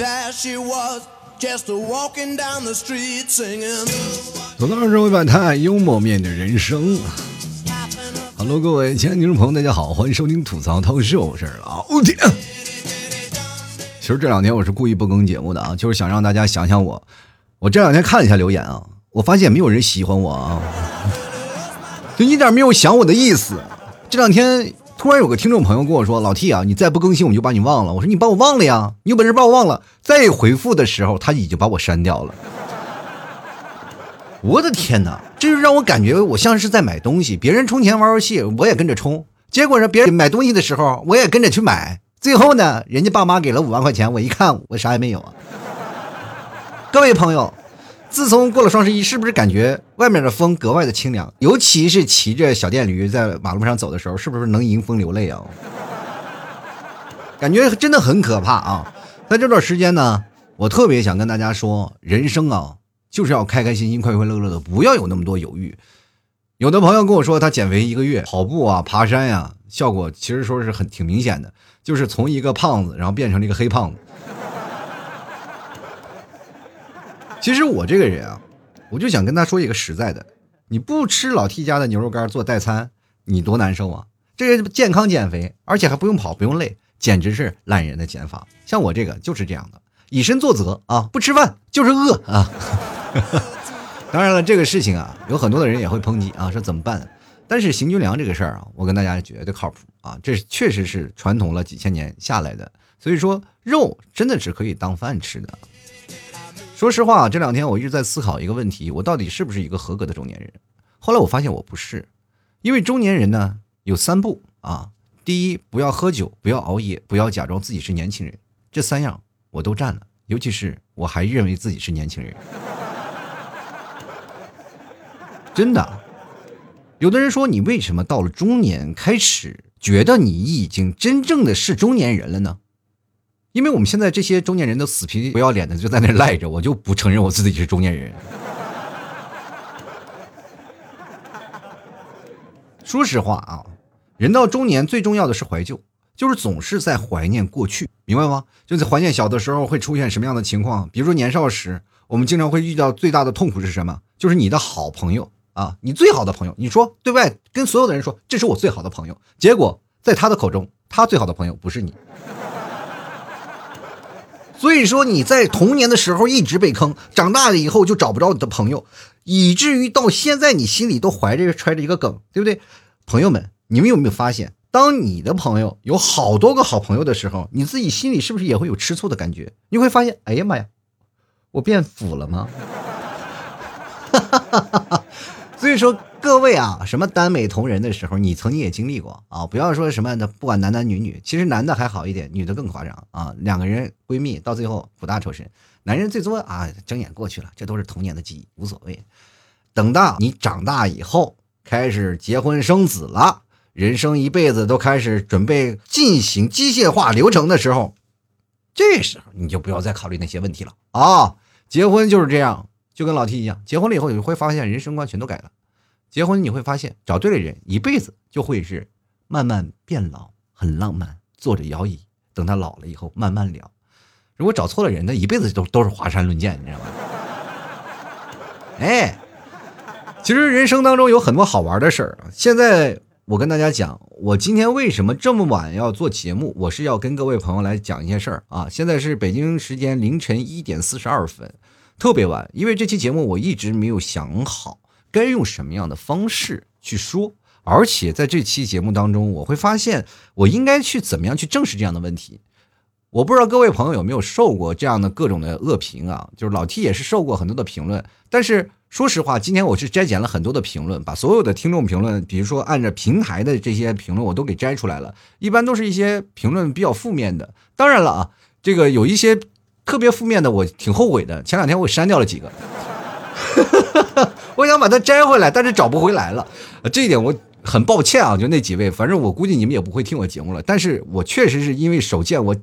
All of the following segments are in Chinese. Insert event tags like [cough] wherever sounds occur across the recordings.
that she was just walking down the street singing 吐槽社会百态，幽默面对人生。Hello，各位亲爱的听众朋友，大家好，欢迎收听吐槽涛秀，我是老铁。其实这两天我是故意不更节目的啊，就是想让大家想想我。我这两天看一下留言啊，我发现没有人喜欢我啊，就一点没有想我的意思。这两天。突然有个听众朋友跟我说：“老 T 啊，你再不更新，我就把你忘了。”我说：“你把我忘了呀？你有本事把我忘了。”再回复的时候，他已经把我删掉了。[laughs] 我的天哪，这就让我感觉我像是在买东西，别人充钱玩游戏，我也跟着充。结果呢，别人买东西的时候，我也跟着去买。最后呢，人家爸妈给了五万块钱，我一看，我啥也没有啊。各位朋友。自从过了双十一，是不是感觉外面的风格外的清凉？尤其是骑着小电驴在马路上走的时候，是不是能迎风流泪啊？感觉真的很可怕啊！在这段时间呢，我特别想跟大家说，人生啊，就是要开开心心、快快乐乐的，不要有那么多犹豫。有的朋友跟我说，他减肥一个月，跑步啊、爬山呀，效果其实说是很挺明显的，就是从一个胖子，然后变成了一个黑胖子。其实我这个人啊，我就想跟他说一个实在的，你不吃老 T 家的牛肉干做代餐，你多难受啊！这个健康减肥，而且还不用跑不用累，简直是懒人的减法。像我这个就是这样的，以身作则啊，不吃饭就是饿啊。当然了，这个事情啊，有很多的人也会抨击啊，说怎么办？但是行军粮这个事儿啊，我跟大家绝对靠谱啊，这确实是传统了几千年下来的，所以说肉真的是可以当饭吃的。说实话，这两天我一直在思考一个问题：我到底是不是一个合格的中年人？后来我发现我不是，因为中年人呢有三不啊：第一，不要喝酒，不要熬夜，不要假装自己是年轻人。这三样我都占了，尤其是我还认为自己是年轻人。真的，有的人说你为什么到了中年开始觉得你已经真正的是中年人了呢？因为我们现在这些中年人都死皮不要脸的就在那赖着，我就不承认我自己是中年人。[laughs] 说实话啊，人到中年最重要的是怀旧，就是总是在怀念过去，明白吗？就在怀念小的时候会出现什么样的情况？比如说年少时，我们经常会遇到最大的痛苦是什么？就是你的好朋友啊，你最好的朋友，你说对外跟所有的人说这是我最好的朋友，结果在他的口中，他最好的朋友不是你。所以说你在童年的时候一直被坑，长大了以后就找不着你的朋友，以至于到现在你心里都怀着揣着一个梗，对不对？朋友们，你们有没有发现，当你的朋友有好多个好朋友的时候，你自己心里是不是也会有吃醋的感觉？你会发现，哎呀妈呀，我变腐了吗？哈哈哈哈哈。所以说，各位啊，什么耽美同人的时候，你曾经也经历过啊？不要说什么的，不管男男女女，其实男的还好一点，女的更夸张啊。两个人闺蜜到最后苦大仇深，男人最多啊睁眼过去了，这都是童年的记忆，无所谓。等到你长大以后，开始结婚生子了，人生一辈子都开始准备进行机械化流程的时候，这时候你就不要再考虑那些问题了啊！结婚就是这样。就跟老 T 一样，结婚了以后你会发现人生观全都改了。结婚你会发现找对了人，一辈子就会是慢慢变老，很浪漫，坐着摇椅，等他老了以后慢慢聊。如果找错了人，那一辈子都都是华山论剑，你知道吗？哎，其实人生当中有很多好玩的事儿。现在我跟大家讲，我今天为什么这么晚要做节目，我是要跟各位朋友来讲一件事儿啊。现在是北京时间凌晨一点四十二分。特别晚，因为这期节目我一直没有想好该用什么样的方式去说，而且在这期节目当中，我会发现我应该去怎么样去正视这样的问题。我不知道各位朋友有没有受过这样的各种的恶评啊？就是老 T 也是受过很多的评论，但是说实话，今天我是摘剪了很多的评论，把所有的听众评论，比如说按照平台的这些评论，我都给摘出来了，一般都是一些评论比较负面的。当然了啊，这个有一些。特别负面的，我挺后悔的。前两天我删掉了几个，[laughs] [laughs] 我想把它摘回来，但是找不回来了。这一点我很抱歉啊，就那几位，反正我估计你们也不会听我节目了。但是我确实是因为手贱，我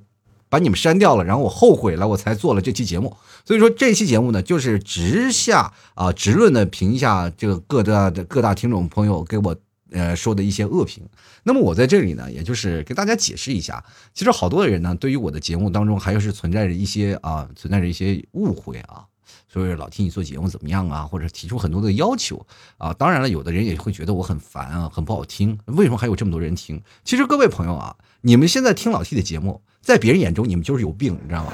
把你们删掉了，然后我后悔了，我才做了这期节目。所以说这期节目呢，就是直下啊直论的评一下这个各大的各大听众朋友给我呃说的一些恶评。那么我在这里呢，也就是给大家解释一下，其实好多的人呢，对于我的节目当中还是存在着一些啊，存在着一些误会啊。所以老听你做节目怎么样啊？或者提出很多的要求啊？当然了，有的人也会觉得我很烦啊，很不好听。为什么还有这么多人听？其实各位朋友啊，你们现在听老 T 的节目，在别人眼中你们就是有病，你知道吗？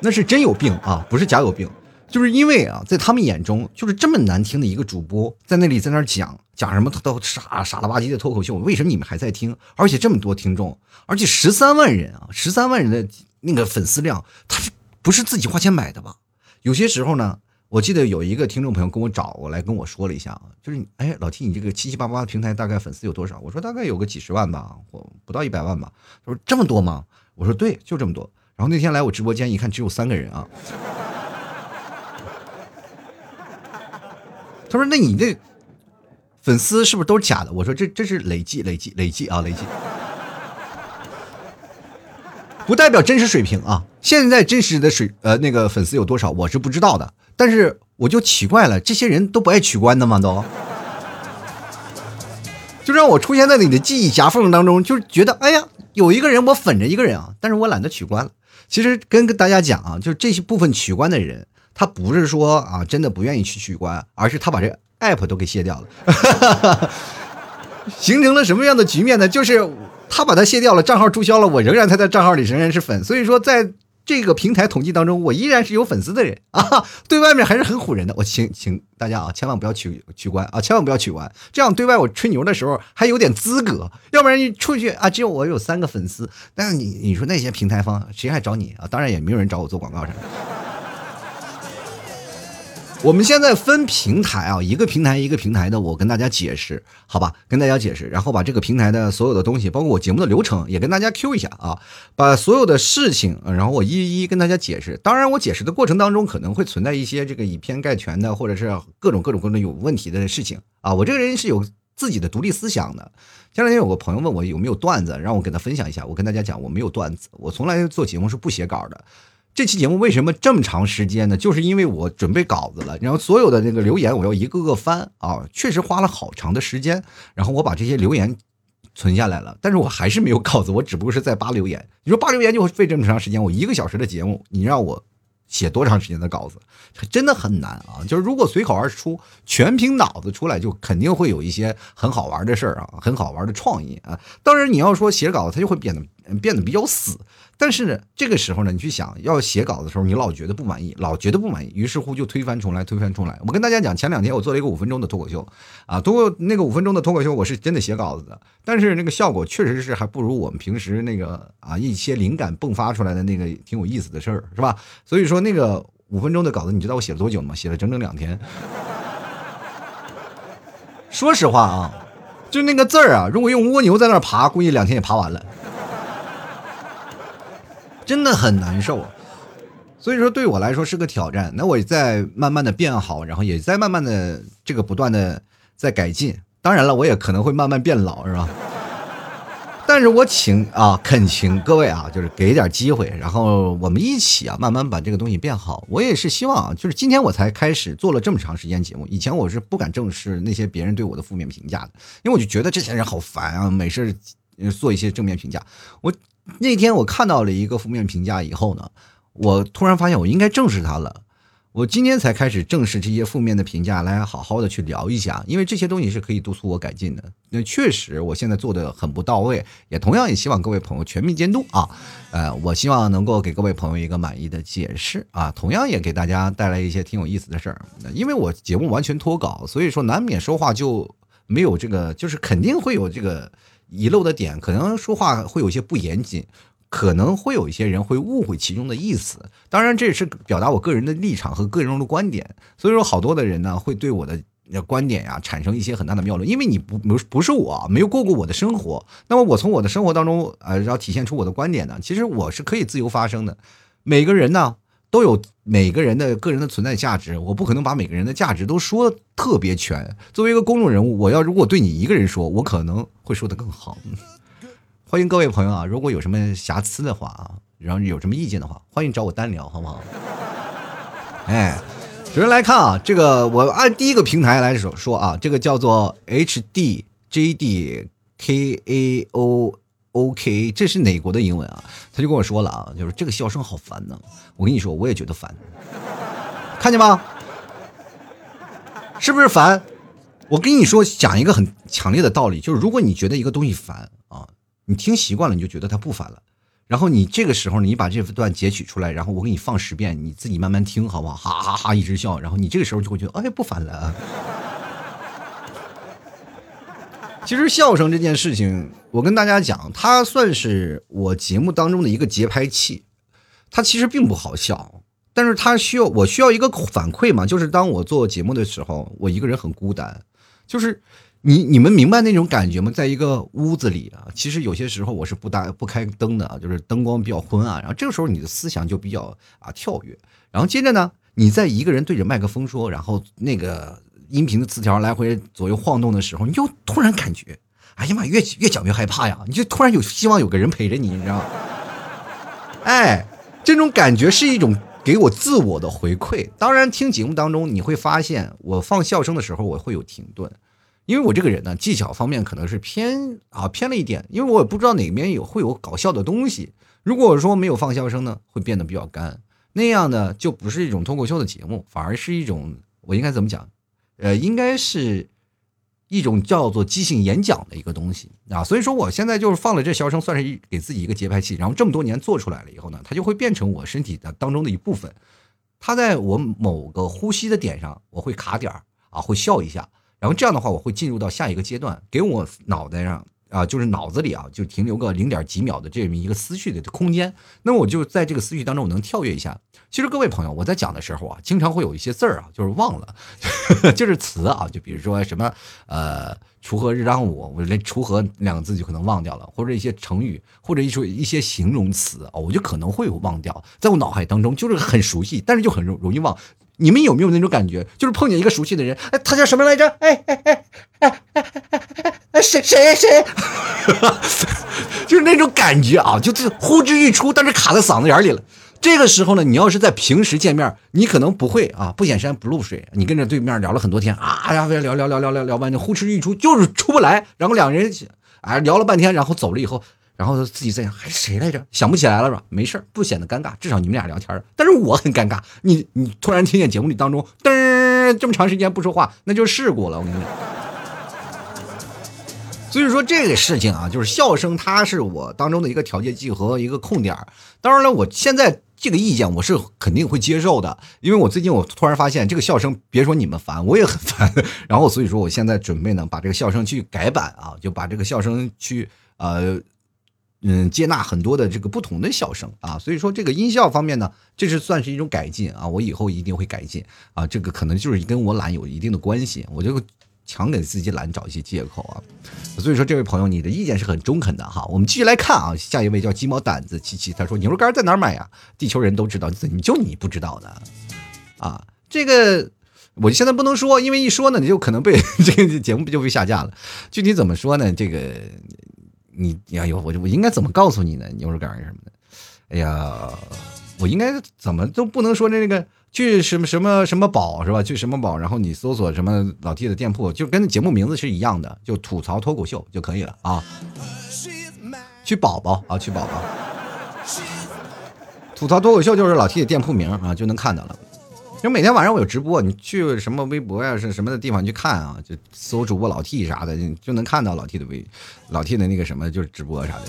那是真有病啊，不是假有病。就是因为啊，在他们眼中，就是这么难听的一个主播，在那里在那讲讲什么都傻傻了吧唧的脱口秀，为什么你们还在听？而且这么多听众，而且十三万人啊，十三万人的那个粉丝量，他是。不是自己花钱买的吧？有些时候呢，我记得有一个听众朋友跟我找我来跟我说了一下啊，就是哎，老 T，你这个七七八八的平台大概粉丝有多少？我说大概有个几十万吧，或不到一百万吧。他说这么多吗？我说对，就这么多。然后那天来我直播间一看，只有三个人啊。[laughs] 他说：“那你这粉丝是不是都是假的？”我说：“这这是累计，累计，累计啊，累计。”不代表真实水平啊！现在真实的水呃那个粉丝有多少，我是不知道的。但是我就奇怪了，这些人都不爱取关的吗？都，就让我出现在你的记忆夹缝当中，就是觉得哎呀，有一个人我粉着一个人啊，但是我懒得取关了。其实跟跟大家讲啊，就是这些部分取关的人，他不是说啊真的不愿意去取关，而是他把这 app 都给卸掉了，[laughs] 形成了什么样的局面呢？就是。他把它卸掉了，账号注销了，我仍然他在账号里仍然是粉，所以说在这个平台统计当中，我依然是有粉丝的人啊，对外面还是很唬人的。我请请大家啊，千万不要取取关啊，千万不要取关，这样对外我吹牛的时候还有点资格，要不然你出去啊，只有我有三个粉丝，但是你你说那些平台方谁还找你啊？当然也没有人找我做广告什么的。我们现在分平台啊，一个平台一个平台的，我跟大家解释，好吧？跟大家解释，然后把这个平台的所有的东西，包括我节目的流程，也跟大家 Q 一下啊，把所有的事情，然后我一一跟大家解释。当然，我解释的过程当中可能会存在一些这个以偏概全的，或者是各种各种各种有问题的事情啊。我这个人是有自己的独立思想的。前两天有个朋友问我有没有段子，让我给他分享一下。我跟大家讲，我没有段子，我从来做节目是不写稿的。这期节目为什么这么长时间呢？就是因为我准备稿子了，然后所有的那个留言我要一个个翻啊，确实花了好长的时间。然后我把这些留言存下来了，但是我还是没有稿子，我只不过是在扒留言。你说扒留言就会费这么长时间，我一个小时的节目，你让我写多长时间的稿子，真的很难啊！就是如果随口而出，全凭脑子出来，就肯定会有一些很好玩的事儿啊，很好玩的创意啊。当然你要说写稿子，它就会变得变得比较死。但是呢，这个时候呢，你去想要写稿的时候，你老觉得不满意，老觉得不满意，于是乎就推翻重来，推翻重来。我跟大家讲，前两天我做了一个五分钟的脱口秀，啊，通过那个五分钟的脱口秀，我是真的写稿子的，但是那个效果确实是还不如我们平时那个啊一些灵感迸发出来的那个挺有意思的事儿，是吧？所以说那个五分钟的稿子，你知道我写了多久吗？写了整整两天。说实话啊，就那个字儿啊，如果用蜗牛在那爬，估计两天也爬完了。真的很难受，所以说对我来说是个挑战。那我在慢慢的变好，然后也在慢慢的这个不断的在改进。当然了，我也可能会慢慢变老，是吧？但是我请啊，恳请各位啊，就是给点机会，然后我们一起啊，慢慢把这个东西变好。我也是希望，就是今天我才开始做了这么长时间节目，以前我是不敢正视那些别人对我的负面评价的，因为我就觉得这些人好烦啊，没事做一些正面评价，我。那天我看到了一个负面评价以后呢，我突然发现我应该正视它了。我今天才开始正视这些负面的评价，来好好的去聊一下，因为这些东西是可以督促我改进的。那确实我现在做的很不到位，也同样也希望各位朋友全面监督啊。呃，我希望能够给各位朋友一个满意的解释啊，同样也给大家带来一些挺有意思的事儿。因为我节目完全脱稿，所以说难免说话就没有这个，就是肯定会有这个。遗漏的点，可能说话会有些不严谨，可能会有一些人会误会其中的意思。当然，这也是表达我个人的立场和个人的观点。所以说，好多的人呢会对我的观点呀产生一些很大的谬论，因为你不不不是我没有过过我的生活，那么我从我的生活当中呃，要体现出我的观点呢，其实我是可以自由发声的。每个人呢。都有每个人的个人的存在价值，我不可能把每个人的价值都说特别全。作为一个公众人物，我要如果对你一个人说，我可能会说的更好。[laughs] 欢迎各位朋友啊，如果有什么瑕疵的话啊，然后有什么意见的话，欢迎找我单聊，好不好？哎，首先来看啊，这个我按第一个平台来说说啊，这个叫做 H D J D K A O O K，这是哪国的英文啊？他就跟我说了啊，就是这个笑声好烦呢。我跟你说，我也觉得烦，看见吗？是不是烦？我跟你说，讲一个很强烈的道理，就是如果你觉得一个东西烦啊，你听习惯了，你就觉得它不烦了。然后你这个时候，你把这段截取出来，然后我给你放十遍，你自己慢慢听，好不好？哈哈哈，一直笑，然后你这个时候就会觉得，哎，不烦了。其实笑声这件事情，我跟大家讲，它算是我节目当中的一个节拍器，它其实并不好笑。但是它需要我需要一个反馈嘛？就是当我做节目的时候，我一个人很孤单。就是你你们明白那种感觉吗？在一个屋子里啊，其实有些时候我是不打不开灯的啊，就是灯光比较昏暗。然后这个时候你的思想就比较啊跳跃。然后接着呢，你在一个人对着麦克风说，然后那个音频的词条来回左右晃动的时候，你就突然感觉，哎呀妈，越越讲越害怕呀！你就突然有希望有个人陪着你，你知道吗？[laughs] 哎，这种感觉是一种。给我自我的回馈。当然，听节目当中你会发现，我放笑声的时候我会有停顿，因为我这个人呢技巧方面可能是偏啊偏了一点，因为我也不知道哪边有会有搞笑的东西。如果说没有放笑声呢，会变得比较干，那样呢就不是一种脱口秀的节目，反而是一种我应该怎么讲？呃，应该是。一种叫做即兴演讲的一个东西啊，所以说我现在就是放了这箫声，算是给自己一个节拍器。然后这么多年做出来了以后呢，它就会变成我身体的当中的一部分。它在我某个呼吸的点上，我会卡点儿啊，会笑一下。然后这样的话，我会进入到下一个阶段，给我脑袋上啊，就是脑子里啊，就停留个零点几秒的这么一个思绪的空间。那我就在这个思绪当中，我能跳跃一下。其实各位朋友，我在讲的时候啊，经常会有一些字儿啊，就是忘了，[laughs] 就是词啊，就比如说什么呃“锄禾日当午”，我连“锄禾”两个字就可能忘掉了，或者一些成语，或者一说一些形容词啊，我就可能会忘掉，在我脑海当中就是很熟悉，但是就很容容易忘。你们有没有那种感觉？就是碰见一个熟悉的人，哎，他叫什么来着？哎哎哎哎哎哎，谁谁谁？[laughs] 就是那种感觉啊，就是呼之欲出，但是卡在嗓子眼里了。这个时候呢，你要是在平时见面，你可能不会啊，不显山不露水。你跟着对面聊了很多天啊，聊聊聊聊聊聊聊半天，呼之欲出就是出不来。然后两人啊聊了半天，然后走了以后，然后自己在想还是谁来着，想不起来了是吧？没事儿不显得尴尬，至少你们俩聊天。但是我很尴尬，你你突然听见节目里当中噔这么长时间不说话，那就是事故了。我跟你讲。所以说这个事情啊，就是笑声，它是我当中的一个调节剂和一个控点。当然了，我现在。这个意见我是肯定会接受的，因为我最近我突然发现这个笑声，别说你们烦，我也很烦。[laughs] 然后所以说我现在准备呢，把这个笑声去改版啊，就把这个笑声去呃嗯接纳很多的这个不同的笑声啊。所以说这个音效方面呢，这是算是一种改进啊，我以后一定会改进啊。这个可能就是跟我懒有一定的关系，我就。强给自己懒找一些借口啊，所以说这位朋友你的意见是很中肯的哈。我们继续来看啊，下一位叫鸡毛掸子七七，他说牛肉干在哪儿买呀？地球人都知道，怎么就你不知道呢？啊，这个我现在不能说，因为一说呢，你就可能被 [laughs] 这个节目就被下架了。具体怎么说呢？这个你哎呦，我我应该怎么告诉你呢？牛肉干什么的？哎呀，我应该怎么都不能说那个。去什么什么什么宝是吧？去什么宝，然后你搜索什么老 T 的店铺，就跟节目名字是一样的，就吐槽脱口秀就可以了啊。去宝宝啊，去宝宝，吐槽脱口秀就是老 T 的店铺名啊，就能看到了。就每天晚上我有直播，你去什么微博呀，是什么的地方去看啊？就搜主播老 T 啥的，就能看到老 T 的微，老 T 的那个什么就是直播啥的。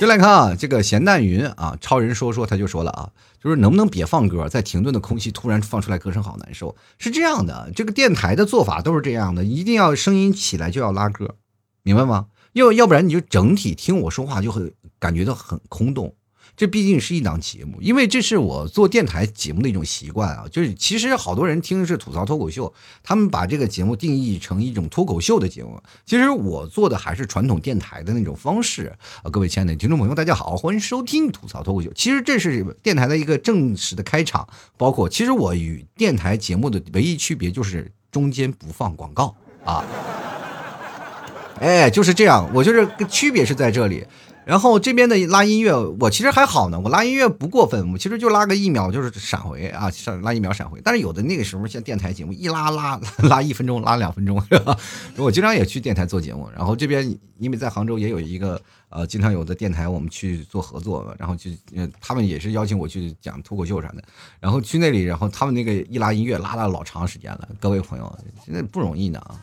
就来看啊，这个咸蛋云啊，超人说说他就说了啊。就是能不能别放歌，在停顿的空气突然放出来歌声好难受。是这样的，这个电台的做法都是这样的，一定要声音起来就要拉歌，明白吗？要要不然你就整体听我说话就会感觉到很空洞。这毕竟是一档节目，因为这是我做电台节目的一种习惯啊。就是其实好多人听的是吐槽脱口秀，他们把这个节目定义成一种脱口秀的节目。其实我做的还是传统电台的那种方式啊。各位亲爱的听众朋友，大家好，欢迎收听吐槽脱口秀。其实这是电台的一个正式的开场，包括其实我与电台节目的唯一区别就是中间不放广告啊。[laughs] 哎，就是这样，我就是区别是在这里。然后这边的拉音乐，我其实还好呢，我拉音乐不过分，我其实就拉个一秒就是闪回啊，闪拉一秒闪回。但是有的那个时候像电台节目一拉拉拉一分钟，拉两分钟，我经常也去电台做节目。然后这边因为在杭州也有一个呃，经常有的电台我们去做合作，然后就他们也是邀请我去讲脱口秀啥的。然后去那里，然后他们那个一拉音乐拉了老长时间了，各位朋友，真的不容易呢啊！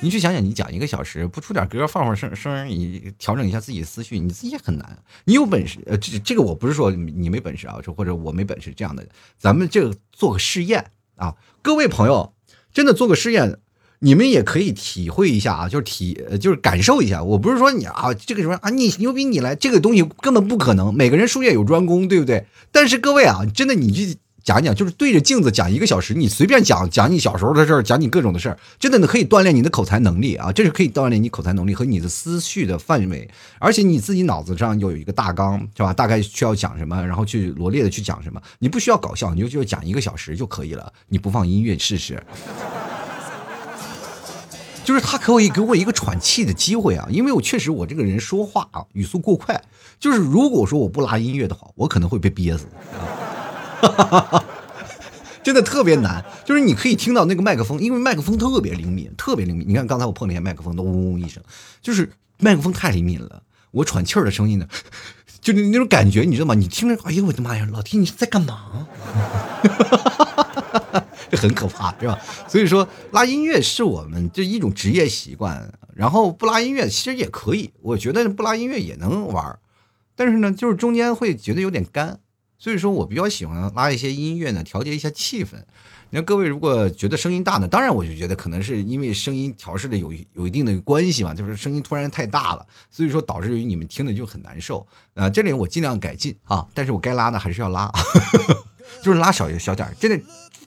你去想想，你讲一个小时不出点歌放放声声，你调整一下自己的思绪，你自己也很难。你有本事，呃，这这个我不是说你没本事啊，或者我没本事这样的，咱们这个做个试验啊，各位朋友，真的做个试验，你们也可以体会一下啊，就是体就是感受一下。我不是说你啊，这个什么啊，你牛逼你来，这个东西根本不可能，每个人术业有专攻，对不对？但是各位啊，真的你去。讲讲就是对着镜子讲一个小时，你随便讲讲你小时候的事儿，讲你各种的事儿，真的可以锻炼你的口才能力啊！这是可以锻炼你口才能力和你的思绪的范围，而且你自己脑子上有一个大纲，是吧？大概需要讲什么，然后去罗列的去讲什么，你不需要搞笑，你就就讲一个小时就可以了。你不放音乐试试，就是他可以给我一个喘气的机会啊！因为我确实我这个人说话啊语速过快，就是如果说我不拉音乐的话，我可能会被憋死。哈哈哈！真的特别难，就是你可以听到那个麦克风，因为麦克风特别灵敏，特别灵敏。你看刚才我碰那些麦克风都嗡嗡一声，就是麦克风太灵敏了。我喘气儿的声音呢，就是那种感觉，你知道吗？你听着，哎呦我的妈呀，老弟你是在干嘛？[laughs] 这很可怕，是吧？所以说拉音乐是我们这一种职业习惯，然后不拉音乐其实也可以，我觉得不拉音乐也能玩，但是呢，就是中间会觉得有点干。所以说我比较喜欢拉一些音乐呢，调节一下气氛。那各位如果觉得声音大呢，当然我就觉得可能是因为声音调试的有有一定的关系嘛，就是声音突然太大了，所以说导致于你们听的就很难受。呃，这里我尽量改进啊，但是我该拉的还是要拉，[laughs] 就是拉小小点儿，真的。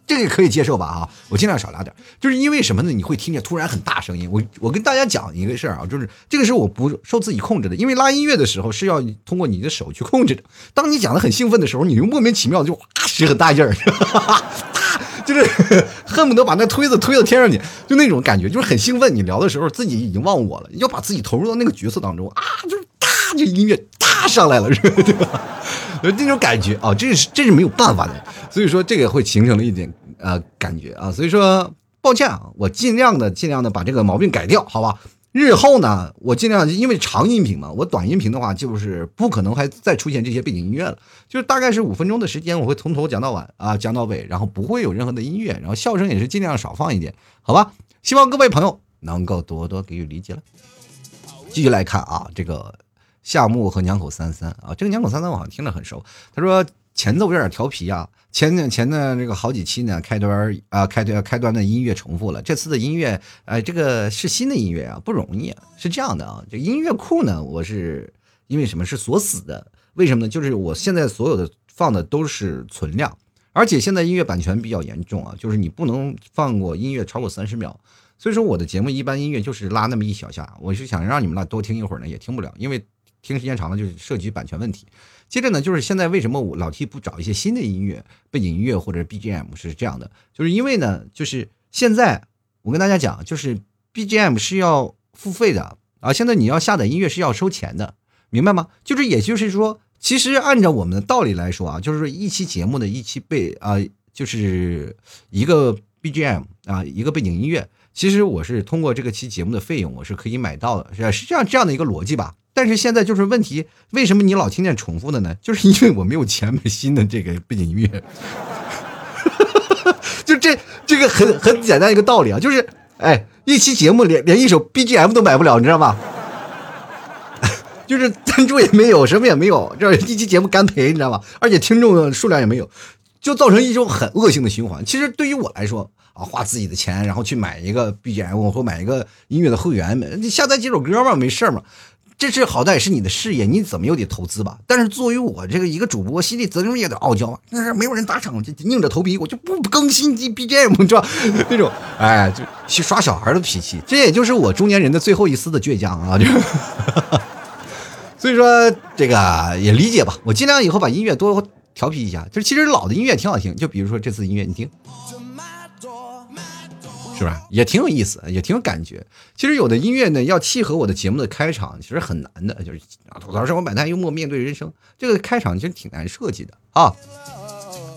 这个可以接受吧？啊，我尽量少拉点，就是因为什么呢？你会听见突然很大声音。我我跟大家讲一个事儿啊，就是这个是我不受自己控制的，因为拉音乐的时候是要通过你的手去控制的。当你讲的很兴奋的时候，你就莫名其妙就哇使很大劲儿，[laughs] 就是 [laughs] 恨不得把那推子推到天上去，就那种感觉，就是很兴奋。你聊的时候自己已经忘我了，要把自己投入到那个角色当中啊，就是哒，就音乐哒上来了，是吧？[laughs] [laughs] 那种感觉啊，这是这是没有办法的，所以说这个会形成了一点。呃，感觉啊，所以说抱歉啊，我尽量的尽量的把这个毛病改掉，好吧？日后呢，我尽量因为长音频嘛，我短音频的话就是不可能还再出现这些背景音乐了，就是大概是五分钟的时间，我会从头讲到晚啊，讲到尾，然后不会有任何的音乐，然后笑声也是尽量少放一点，好吧？希望各位朋友能够多多给予理解了。继续来看啊，这个夏木和两口三三啊，这个两口三三我好像听着很熟，他说。前奏有点调皮啊，前的前的这个好几期呢，开端啊，开端开端的音乐重复了。这次的音乐，呃，这个是新的音乐啊，不容易啊。是这样的啊，这音乐库呢，我是因为什么是锁死的？为什么呢？就是我现在所有的放的都是存量，而且现在音乐版权比较严重啊，就是你不能放过音乐超过三十秒。所以说我的节目一般音乐就是拉那么一小下，我是想让你们那多听一会儿呢，也听不了，因为听时间长了就是涉及版权问题。接着呢，就是现在为什么我老 T 不找一些新的音乐背景音乐或者 BGM 是这样的，就是因为呢，就是现在我跟大家讲，就是 BGM 是要付费的啊，现在你要下载音乐是要收钱的，明白吗？就是也就是说，其实按照我们的道理来说啊，就是说一期节目的一期背啊，就是一个 BGM 啊，一个背景音乐，其实我是通过这个期节目的费用，我是可以买到的，是是这样这样的一个逻辑吧。但是现在就是问题，为什么你老听见重复的呢？[laughs] 就是因为我没有钱买新的这个背景音乐，[laughs] 就这这个很很简单一个道理啊，就是哎，一期节目连连一首 BGM 都买不了，你知道吗？[laughs] 就是赞助也没有，什么也没有，这一期节目干赔，你知道吗？而且听众数量也没有，就造成一种很恶性的循环。其实对于我来说啊，花自己的钱然后去买一个 BGM 或买一个音乐的会员，你下载几首歌嘛，没事嘛。这是好歹是你的事业，你怎么又得投资吧？但是作为我这个一个主播，心里责任也得傲娇。但是没有人打赏，就硬着头皮，我就不更新 BGM，你知道那种，哎，就去耍小孩的脾气。这也就是我中年人的最后一丝的倔强啊！就，[laughs] 所以说这个也理解吧。我尽量以后把音乐多调皮一下。就其实老的音乐挺好听，就比如说这次音乐，你听。是吧？也挺有意思，也挺有感觉。其实有的音乐呢，要契合我的节目的开场，其实很难的。就是吐槽生活百态，幽默面对人生，这个开场其实挺难设计的啊。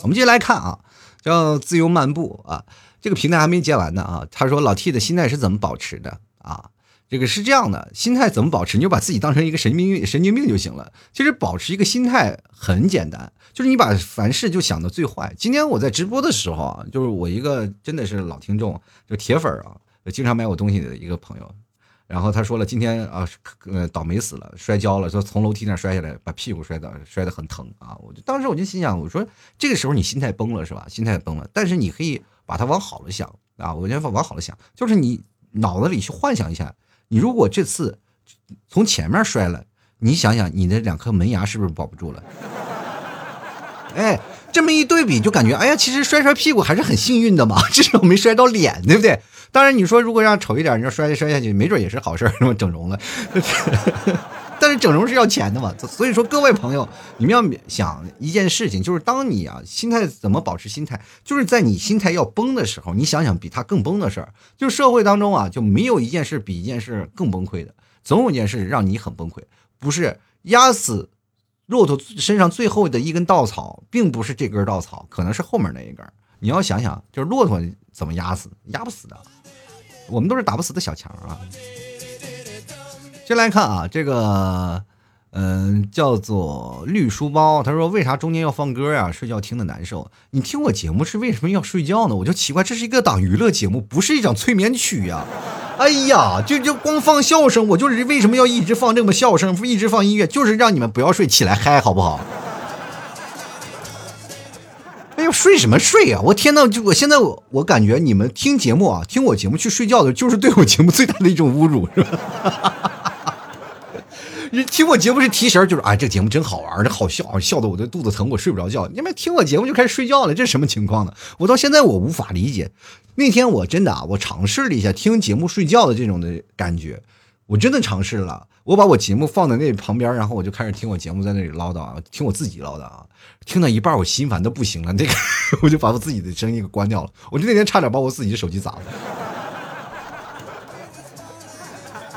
我们接下来看啊，叫自由漫步啊，这个平台还没接完呢啊。他说老 T 的心态是怎么保持的啊？这个是这样的，心态怎么保持？你就把自己当成一个神经，神经病就行了。其实保持一个心态很简单，就是你把凡事就想的最坏。今天我在直播的时候啊，就是我一个真的是老听众，就铁粉啊，经常买我东西的一个朋友，然后他说了，今天啊，呃，倒霉死了，摔跤了，说从楼梯那摔下来，把屁股摔到，摔得很疼啊。我就当时我就心想，我说这个时候你心态崩了是吧？心态崩了，但是你可以把它往好了想啊，我先往好了想，就是你脑子里去幻想一下。你如果这次从前面摔了，你想想你的两颗门牙是不是保不住了？[laughs] 哎，这么一对比，就感觉哎呀，其实摔摔屁股还是很幸运的嘛，[laughs] 至少没摔到脸，对不对？当然，你说如果让丑一点，你要摔摔下去，没准也是好事，那么整容了。[laughs] 但是整容是要钱的嘛，所以说各位朋友，你们要想一件事情，就是当你啊心态怎么保持心态，就是在你心态要崩的时候，你想想比他更崩的事儿。就社会当中啊，就没有一件事比一件事更崩溃的，总有一件事让你很崩溃。不是压死骆驼身上最后的一根稻草，并不是这根稻草，可能是后面那一根。你要想想，就是骆驼怎么压死，压不死的，我们都是打不死的小强啊。先来看啊，这个，嗯，叫做绿书包。他说：“为啥中间要放歌呀？睡觉听的难受。你听我节目是为什么要睡觉呢？我就奇怪，这是一个档娱乐节目，不是一场催眠曲呀！[laughs] 哎呀，就就光放笑声，我就是为什么要一直放这么笑声，一直放音乐，就是让你们不要睡，起来嗨，好不好？哎呦，睡什么睡呀？我天呐，就我现在我我感觉你们听节目啊，听我节目去睡觉的，就是对我节目最大的一种侮辱，是吧？”听我节目是提神，就是啊，这个节目真好玩，这好笑，笑的我的肚子疼，我睡不着觉。你们听我节目就开始睡觉了，这什么情况呢？我到现在我无法理解。那天我真的啊，我尝试了一下听节目睡觉的这种的感觉，我真的尝试了。我把我节目放在那旁边，然后我就开始听我节目在那里唠叨啊，听我自己唠叨啊，听到一半我心烦的不行了，那个 [laughs] 我就把我自己的声音给关掉了。我就那天差点把我自己的手机砸了。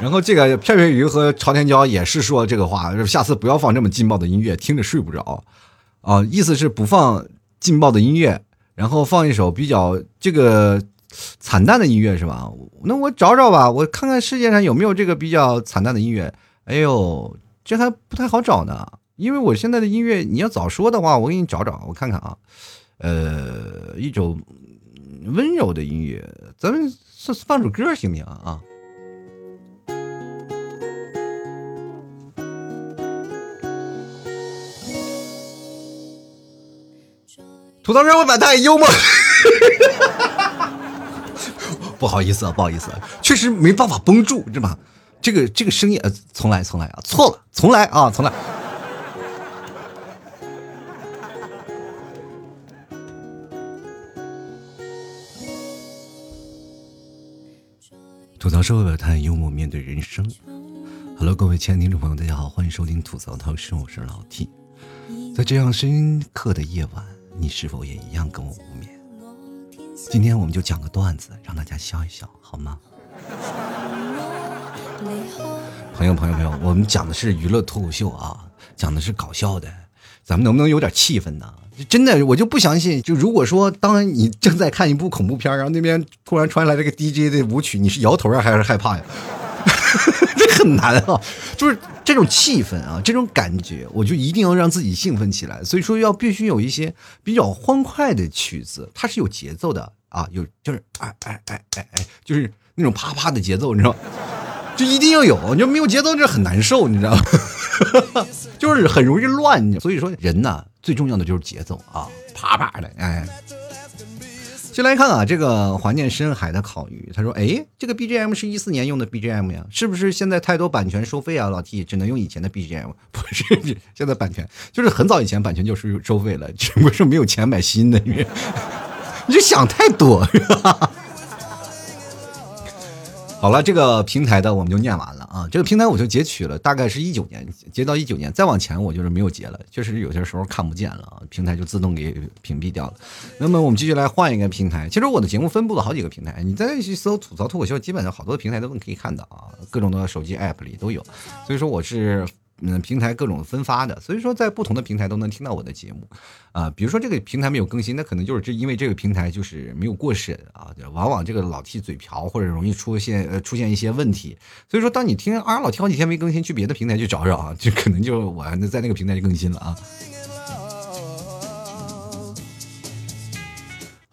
然后这个片片鱼和朝天椒也是说这个话，下次不要放这么劲爆的音乐，听着睡不着，啊，意思是不放劲爆的音乐，然后放一首比较这个惨淡的音乐是吧？那我找找吧，我看看世界上有没有这个比较惨淡的音乐。哎呦，这还不太好找呢，因为我现在的音乐，你要早说的话，我给你找找，我看看啊，呃，一种温柔的音乐，咱们放首歌行不行啊？吐槽社会百态，幽默。[laughs] 不好意思啊，不好意思，确实没办法绷住，是吧？这个这个声音，呃，从来，从来啊，错了，从来啊，从来。吐槽社会百态，幽默面对人生。Hello，各位亲爱的听众朋友，大家好，欢迎收听吐槽涛声，我是老 T。在这样深刻的夜晚。你是否也一样跟我无眠？今天我们就讲个段子，让大家笑一笑，好吗？朋友，朋友，朋友，我们讲的是娱乐脱口秀啊，讲的是搞笑的，咱们能不能有点气氛呢？真的，我就不相信，就如果说当你正在看一部恐怖片，然后那边突然传来这个 DJ 的舞曲，你是摇头啊，还是害怕呀？[laughs] 这很难啊，就是这种气氛啊，这种感觉，我就一定要让自己兴奋起来。所以说，要必须有一些比较欢快的曲子，它是有节奏的啊，有就是哎哎哎哎哎，就是那种啪啪的节奏，你知道，就一定要有，你就没有节奏就很难受，你知道吗？[laughs] 就是很容易乱。所以说，人呢最重要的就是节奏啊，啪啪的，哎。先来看啊，这个怀念深海的烤鱼，他说：“哎，这个 BGM 是一四年用的 BGM 呀，是不是现在太多版权收费啊？老 T 只能用以前的 BGM，[laughs] 不是现在版权就是很早以前版权就是收费了，只不过是没有钱买新的。[laughs] 你就想太多。”是吧好了，这个平台的我们就念完了啊。这个平台我就截取了，大概是一九年截到一九年，再往前我就是没有截了，确实有些时候看不见了啊，平台就自动给屏蔽掉了。那么我们继续来换一个平台。其实我的节目分布了好几个平台，你再去搜吐槽脱口秀，基本上好多平台都可以看到啊，各种的手机 app 里都有。所以说我是。嗯，平台各种分发的，所以说在不同的平台都能听到我的节目，啊，比如说这个平台没有更新，那可能就是这因为这个平台就是没有过审啊，往往这个老 T 嘴瓢或者容易出现呃出现一些问题，所以说当你听啊老 T 好几天没更新，去别的平台去找找啊，就可能就我还在那个平台就更新了啊。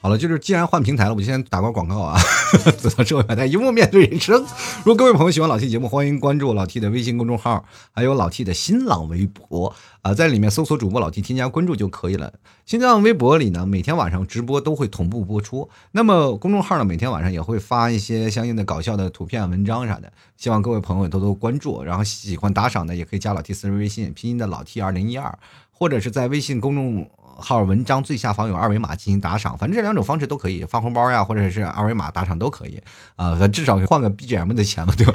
好了，就是既然换平台了，我就先打个广告啊。[laughs] 走到社会百态，幽默面对人生。如果各位朋友喜欢老 T 节目，欢迎关注老 T 的微信公众号，还有老 T 的新浪微博啊，在里面搜索主播老 T，添加关注就可以了。新浪微博里呢，每天晚上直播都会同步播出。那么公众号呢，每天晚上也会发一些相应的搞笑的图片、文章啥的。希望各位朋友多多关注。然后喜欢打赏的，也可以加老 T 私人微信，拼音的老 T 二零一二，或者是在微信公众。号文章最下方有二维码进行打赏，反正这两种方式都可以，发红包呀，或者是二维码打赏都可以啊，至少换个 BGM 的钱嘛，对吧？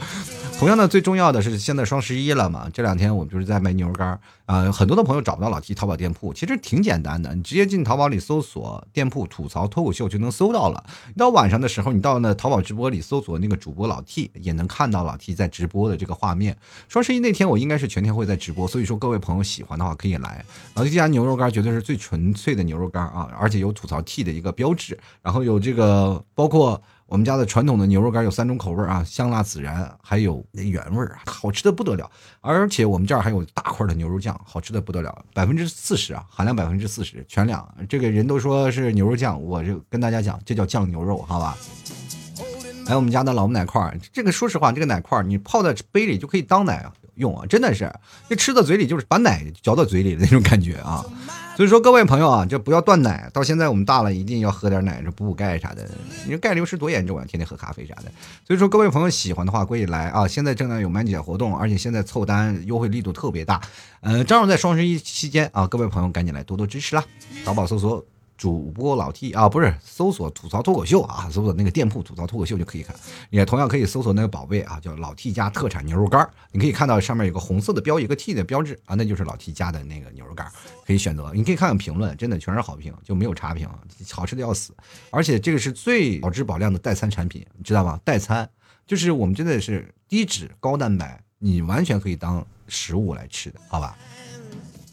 同样的，最重要的是现在双十一了嘛，这两天我们就是在卖牛肉干啊，很多的朋友找不到老 T 淘宝店铺，其实挺简单的，你直接进淘宝里搜索店铺吐槽脱口秀就能搜到了。到晚上的时候，你到那淘宝直播里搜索那个主播老 T，也能看到老 T 在直播的这个画面。双十一那天我应该是全天会在直播，所以说各位朋友喜欢的话可以来。老 T 家牛肉干绝对是最纯粹的牛肉干啊，而且有吐槽 T 的一个标志，然后有这个包括。我们家的传统的牛肉干有三种口味啊，香辣孜然，还有原味儿啊，好吃的不得了。而且我们这儿还有大块的牛肉酱，好吃的不得了，百分之四十啊，含量百分之四十全两。这个人都说是牛肉酱，我就跟大家讲，这叫酱牛肉，好吧？还有我们家的老母奶块，这个说实话，这个奶块你泡在杯里就可以当奶用啊，真的是，这吃到嘴里就是把奶嚼到嘴里的那种感觉啊。所以说，各位朋友啊，就不要断奶。到现在我们大了，一定要喝点奶，这补补钙啥的。你说钙流失多严重啊？天天喝咖啡啥的。所以说，各位朋友喜欢的话，可以来啊！现在正在有满减活动，而且现在凑单优惠力度特别大。嗯，正好在双十一期间啊，各位朋友赶紧来多多支持啦！淘宝搜索。主播老 T 啊，不是搜索吐槽脱口秀啊，搜索那个店铺吐槽脱口秀就可以看，也同样可以搜索那个宝贝啊，叫老 T 家特产牛肉干你可以看到上面有个红色的标，一个 T 的标志啊，那就是老 T 家的那个牛肉干可以选择。你可以看看评论，真的全是好评，就没有差评，好吃的要死。而且这个是最保质保量的代餐产品，你知道吗？代餐就是我们真的是低脂高蛋白，你完全可以当食物来吃的，好吧？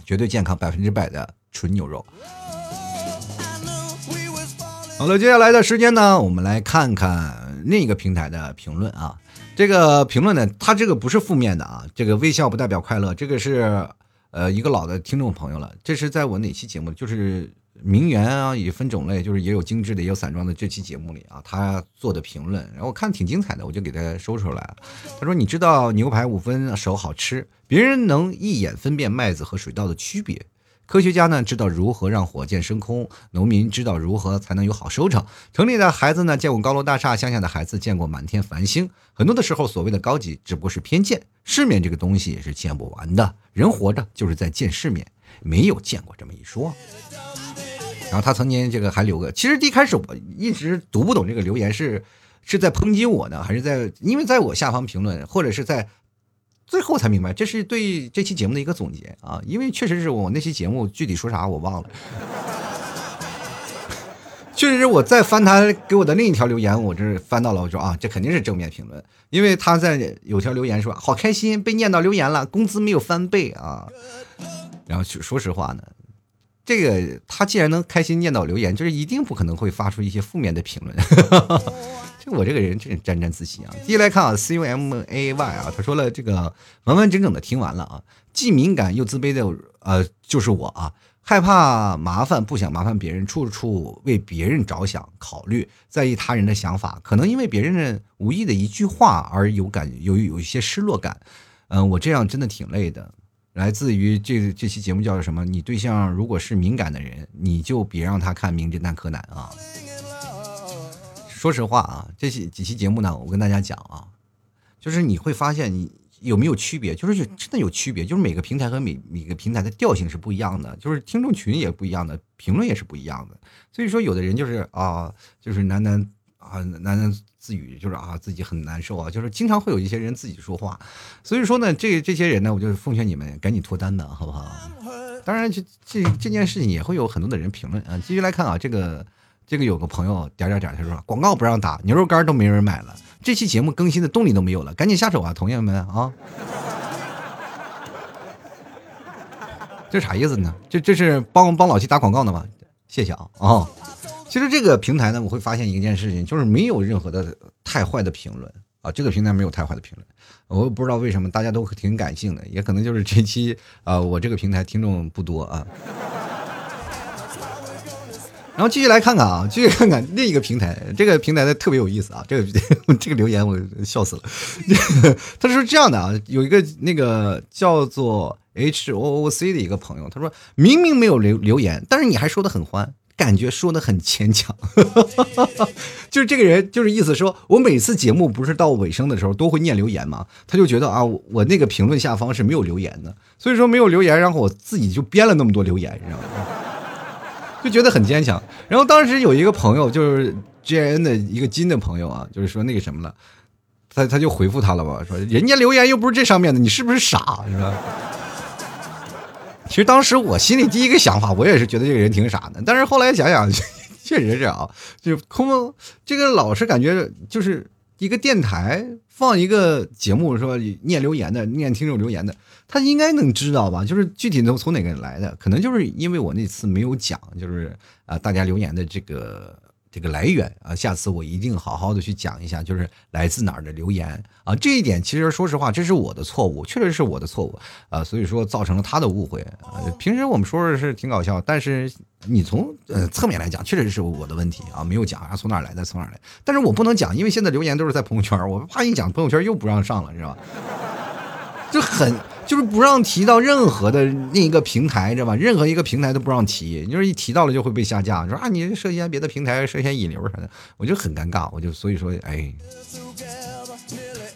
绝对健康，百分之百的纯牛肉。好了，接下来的时间呢，我们来看看另一个平台的评论啊。这个评论呢，它这个不是负面的啊。这个微笑不代表快乐，这个是呃一个老的听众朋友了。这是在我哪期节目？就是名媛啊，也分种类，就是也有精致的，也有散装的。这期节目里啊，他做的评论，然后我看挺精彩的，我就给他收出来了。他说：“你知道牛排五分熟好吃，别人能一眼分辨麦子和水稻的区别。”科学家呢知道如何让火箭升空，农民知道如何才能有好收成。城里的孩子呢见过高楼大厦，乡下的孩子见过满天繁星。很多的时候，所谓的高级只不过是偏见。世面这个东西也是见不完的，人活着就是在见世面，没有见过这么一说。然后他曾经这个还留个，其实一开始我一直读不懂这个留言是是在抨击我呢，还是在因为在我下方评论，或者是在。最后才明白，这是对这期节目的一个总结啊！因为确实是我那期节目具体说啥我忘了，确实是我再翻他给我的另一条留言，我这翻到了，我说啊，这肯定是正面评论，因为他在有条留言说好开心被念到留言了，工资没有翻倍啊！然后说实话呢，这个他既然能开心念到留言，就是一定不可能会发出一些负面的评论。[laughs] 就我这个人真是沾沾自喜啊！继续来看啊，C U M A Y 啊，他说了这个完完整整的听完了啊，既敏感又自卑的呃，就是我啊，害怕麻烦，不想麻烦别人，处处为别人着想考虑，在意他人的想法，可能因为别人的无意的一句话而有感有有一些失落感，嗯，我这样真的挺累的。来自于这这期节目叫做什么？你对象如果是敏感的人，你就别让他看《名侦探柯南》啊。说实话啊，这些几期节目呢，我跟大家讲啊，就是你会发现你有没有区别，就是真的有区别，就是每个平台和每每个平台的调性是不一样的，就是听众群也不一样的，评论也是不一样的。所以说，有的人就是啊，就是喃喃啊喃喃自语，就是啊自己很难受啊，就是经常会有一些人自己说话，所以说呢，这这些人呢，我就是奉劝你们赶紧脱单的好不好？当然，这这这件事情也会有很多的人评论啊。继续来看啊，这个这个有个朋友点点点，他说广告不让打，牛肉干都没人买了，这期节目更新的动力都没有了，赶紧下手啊，同学们啊！[laughs] 这啥意思呢？这这是帮帮老七打广告呢吗？谢谢啊啊！其实这个平台呢，我会发现一件事情，就是没有任何的太坏的评论啊，这个平台没有太坏的评论。我也不知道为什么大家都挺感性的，也可能就是这期啊，我这个平台听众不多啊。然后继续来看看啊，继续看看另一个平台，这个平台的特别有意思啊，这个 [laughs] 这个留言我笑死了。[laughs] 他说这样的啊，有一个那个叫做 H O O C 的一个朋友，他说明明没有留留言，但是你还说的很欢。感觉说的很牵强，[laughs] 就是这个人，就是意思说，我每次节目不是到尾声的时候都会念留言嘛，他就觉得啊，我那个评论下方是没有留言的，所以说没有留言，然后我自己就编了那么多留言，你知道吗？就觉得很坚强。然后当时有一个朋友，就是 J N 的一个金的朋友啊，就是说那个什么了，他他就回复他了吧，说人家留言又不是这上面的，你是不是傻，是吧？其实当时我心里第一个想法，我也是觉得这个人挺傻的。但是后来想想，[laughs] 确实是啊，就空这个老是感觉就是一个电台放一个节目，说念留言的，念听众留言的，他应该能知道吧？就是具体从从哪个来的，可能就是因为我那次没有讲，就是啊，大家留言的这个。这个来源啊，下次我一定好好的去讲一下，就是来自哪儿的留言啊。这一点其实说实话，这是我的错误，确实是我的错误啊。所以说造成了他的误会啊。平时我们说的是挺搞笑，但是你从呃侧面来讲，确实是我的问题啊，没有讲啊从哪儿来的，从哪儿来。但是我不能讲，因为现在留言都是在朋友圈，我怕一讲朋友圈又不让上了，是吧？就很。就是不让提到任何的另一个平台，知道吧？任何一个平台都不让提，就是一提到了就会被下架。说啊，你涉嫌别的平台涉嫌引流啥的，我就很尴尬。我就所以说，哎，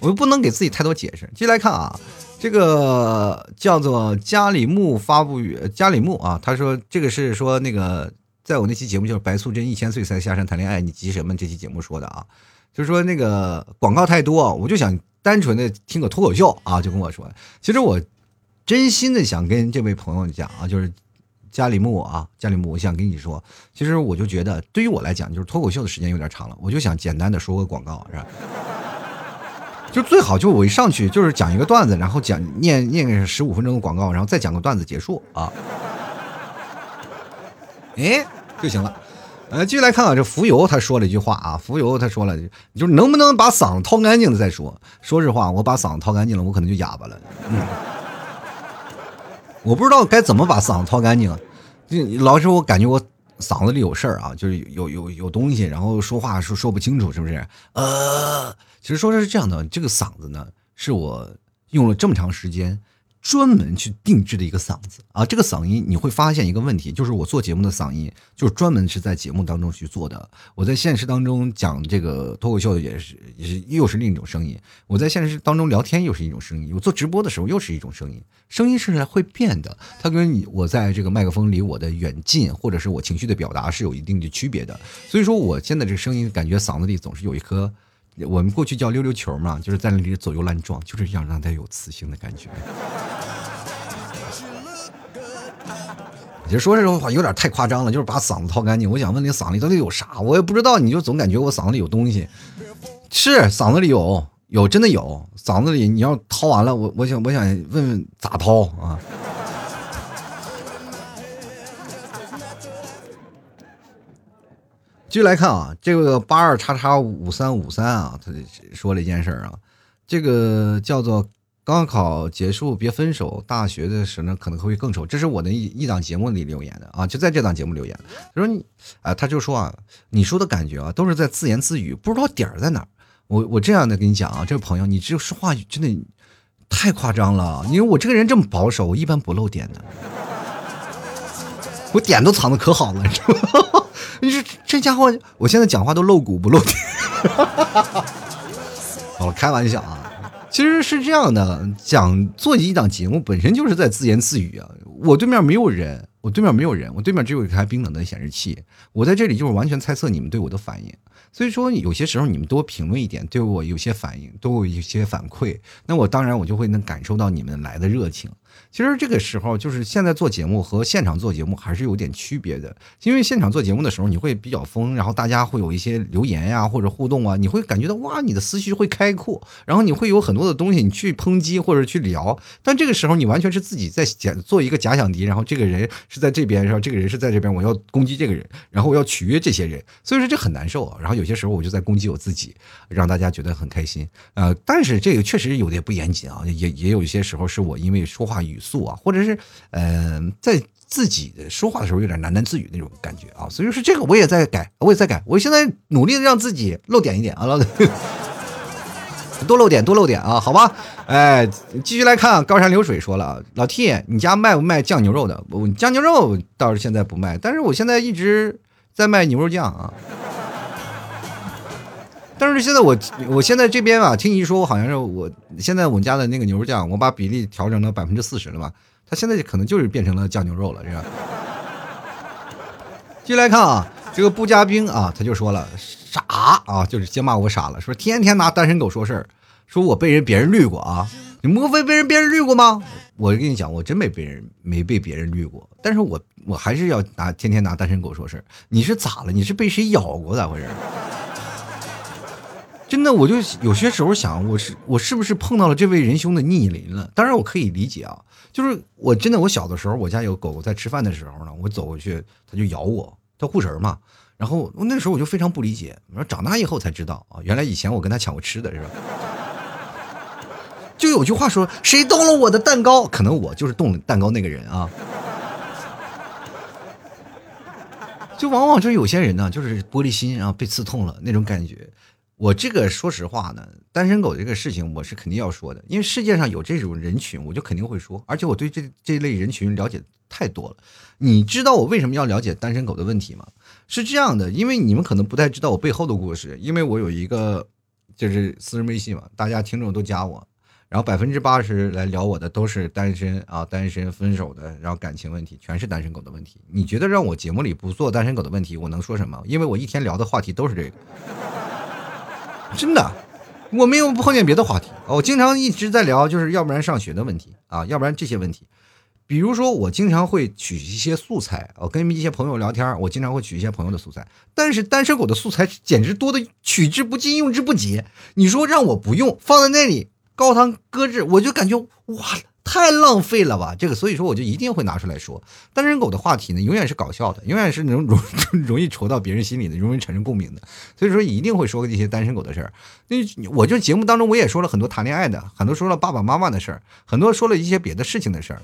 我又不能给自己太多解释。接下来看啊，这个叫做加里木发布语，加里木啊，他说这个是说那个在我那期节目就是白素贞一千岁才下山谈恋爱，你急什么？这期节目说的啊，就是说那个广告太多，我就想。单纯的听个脱口秀啊，就跟我说，其实我真心的想跟这位朋友讲啊，就是加里木啊，加里木，我想跟你说，其实我就觉得对于我来讲，就是脱口秀的时间有点长了，我就想简单的说个广告，是吧？[laughs] 就最好就我一上去就是讲一个段子，然后讲念念个十五分钟的广告，然后再讲个段子结束啊，哎就行了。呃，继续来看啊，这浮游他说了一句话啊，浮游他说了，就是能不能把嗓子掏干净了再说。说实话，我把嗓子掏干净了，我可能就哑巴了。嗯，我不知道该怎么把嗓子掏干净。老师，我感觉我嗓子里有事儿啊，就是有有有东西，然后说话说说不清楚，是不是？呃，其实说是这样的，这个嗓子呢，是我用了这么长时间。专门去定制的一个嗓子啊，这个嗓音你会发现一个问题，就是我做节目的嗓音就是专门是在节目当中去做的。我在现实当中讲这个脱口秀也是，也是又是另一种声音。我在现实当中聊天又是一种声音，我做直播的时候又是一种声音。声音是会变的，它跟你我在这个麦克风离我的远近，或者是我情绪的表达是有一定的区别的。所以说，我现在这个声音感觉嗓子里总是有一颗。我们过去叫溜溜球嘛，就是在那里左右乱撞，就是想让它有磁性的感觉。其实说这种话有点太夸张了，就是把嗓子掏干净。我想问你嗓子里到底有啥？我也不知道，你就总感觉我嗓子里有东西。是嗓子里有，有真的有。嗓子里你要掏完了，我我想我想问问咋掏啊？[laughs] 继续来看啊，这个八二叉叉五三五三啊，他说了一件事儿啊，这个叫做高考结束别分手，大学的时候呢可能会更丑。这是我的一一档节目里留言的啊，就在这档节目留言。他说你啊，他就说啊，你说的感觉啊，都是在自言自语，不知道点儿在哪儿。我我这样的跟你讲啊，这位朋友，你这说话真的太夸张了，因为我这个人这么保守，我一般不露点的，我点都藏的可好了，你知道吗？你说这家伙，我现在讲话都露骨不露脸。[laughs] 好，开玩笑啊，其实是这样的，讲做一档节目本身就是在自言自语啊。我对面没有人，我对面没有人，我对面只有一台冰冷的显示器，我在这里就是完全猜测你们对我的反应。所以说，有些时候你们多评论一点，对我有些反应，多有一些反馈，那我当然我就会能感受到你们来的热情。其实这个时候，就是现在做节目和现场做节目还是有点区别的。因为现场做节目的时候，你会比较疯，然后大家会有一些留言呀或者互动啊，你会感觉到哇，你的思绪会开阔，然后你会有很多的东西你去抨击或者去聊。但这个时候，你完全是自己在假做一个假想敌，然后这个人是在这边，然后这个人是在这边，我要攻击这个人，然后我要取悦这些人，所以说这很难受。然后有些时候我就在攻击我自己，让大家觉得很开心。呃，但是这个确实有点不严谨啊，也也有一些时候是我因为说话语速啊，或者是。呃，在自己说话的时候有点喃喃自语那种感觉啊，所以说这个我也在改，我也在改，我现在努力的让自己露点一点啊，老 [laughs] 多露点多露点啊，好吧，哎，继续来看，高山流水说了，老 T，你家卖不卖酱牛肉的？我酱牛肉倒是现在不卖，但是我现在一直在卖牛肉酱啊。但是现在我我现在这边啊，听你一说，我好像是我现在我们家的那个牛肉酱，我把比例调整到百分之四十了吧？它现在可能就是变成了酱牛肉了，这样。[laughs] 继续来看啊，这个布加冰啊，他就说了傻啊，就是先骂我傻了，说天天拿单身狗说事儿，说我被人别人绿过啊，你莫非被人别人绿过吗？我跟你讲，我真没被人没被别人绿过，但是我我还是要拿天天拿单身狗说事儿，你是咋了？你是被谁咬过？咋回事？真的，我就有些时候想，我是我是不是碰到了这位仁兄的逆鳞了？当然我可以理解啊，就是我真的，我小的时候，我家有狗狗在吃饭的时候呢，我走过去，它就咬我，它护食嘛。然后那时候我就非常不理解，我说长大以后才知道啊，原来以前我跟它抢过吃的是吧？[laughs] 就有句话说，谁动了我的蛋糕，可能我就是动了蛋糕那个人啊。就往往就有些人呢，就是玻璃心，然后被刺痛了那种感觉。我这个说实话呢，单身狗这个事情我是肯定要说的，因为世界上有这种人群，我就肯定会说，而且我对这这类人群了解太多了。你知道我为什么要了解单身狗的问题吗？是这样的，因为你们可能不太知道我背后的故事，因为我有一个就是私人微信嘛，大家听众都加我，然后百分之八十来聊我的都是单身啊，单身分手的，然后感情问题全是单身狗的问题。你觉得让我节目里不做单身狗的问题，我能说什么？因为我一天聊的话题都是这个。[laughs] 真的，我没有碰见别的话题。我经常一直在聊，就是要不然上学的问题啊，要不然这些问题。比如说，我经常会取一些素材，我跟一些朋友聊天，我经常会取一些朋友的素材。但是单身狗的素材简直多的取之不尽，用之不竭。你说让我不用，放在那里高汤搁置，我就感觉哇。太浪费了吧！这个，所以说我就一定会拿出来说。单身狗的话题呢，永远是搞笑的，永远是能 [laughs] 容容易戳到别人心里的，容易产生共鸣的。所以说一定会说这些单身狗的事儿。那我就节目当中我也说了很多谈恋爱的，很多说了爸爸妈妈的事儿，很多说了一些别的事情的事儿。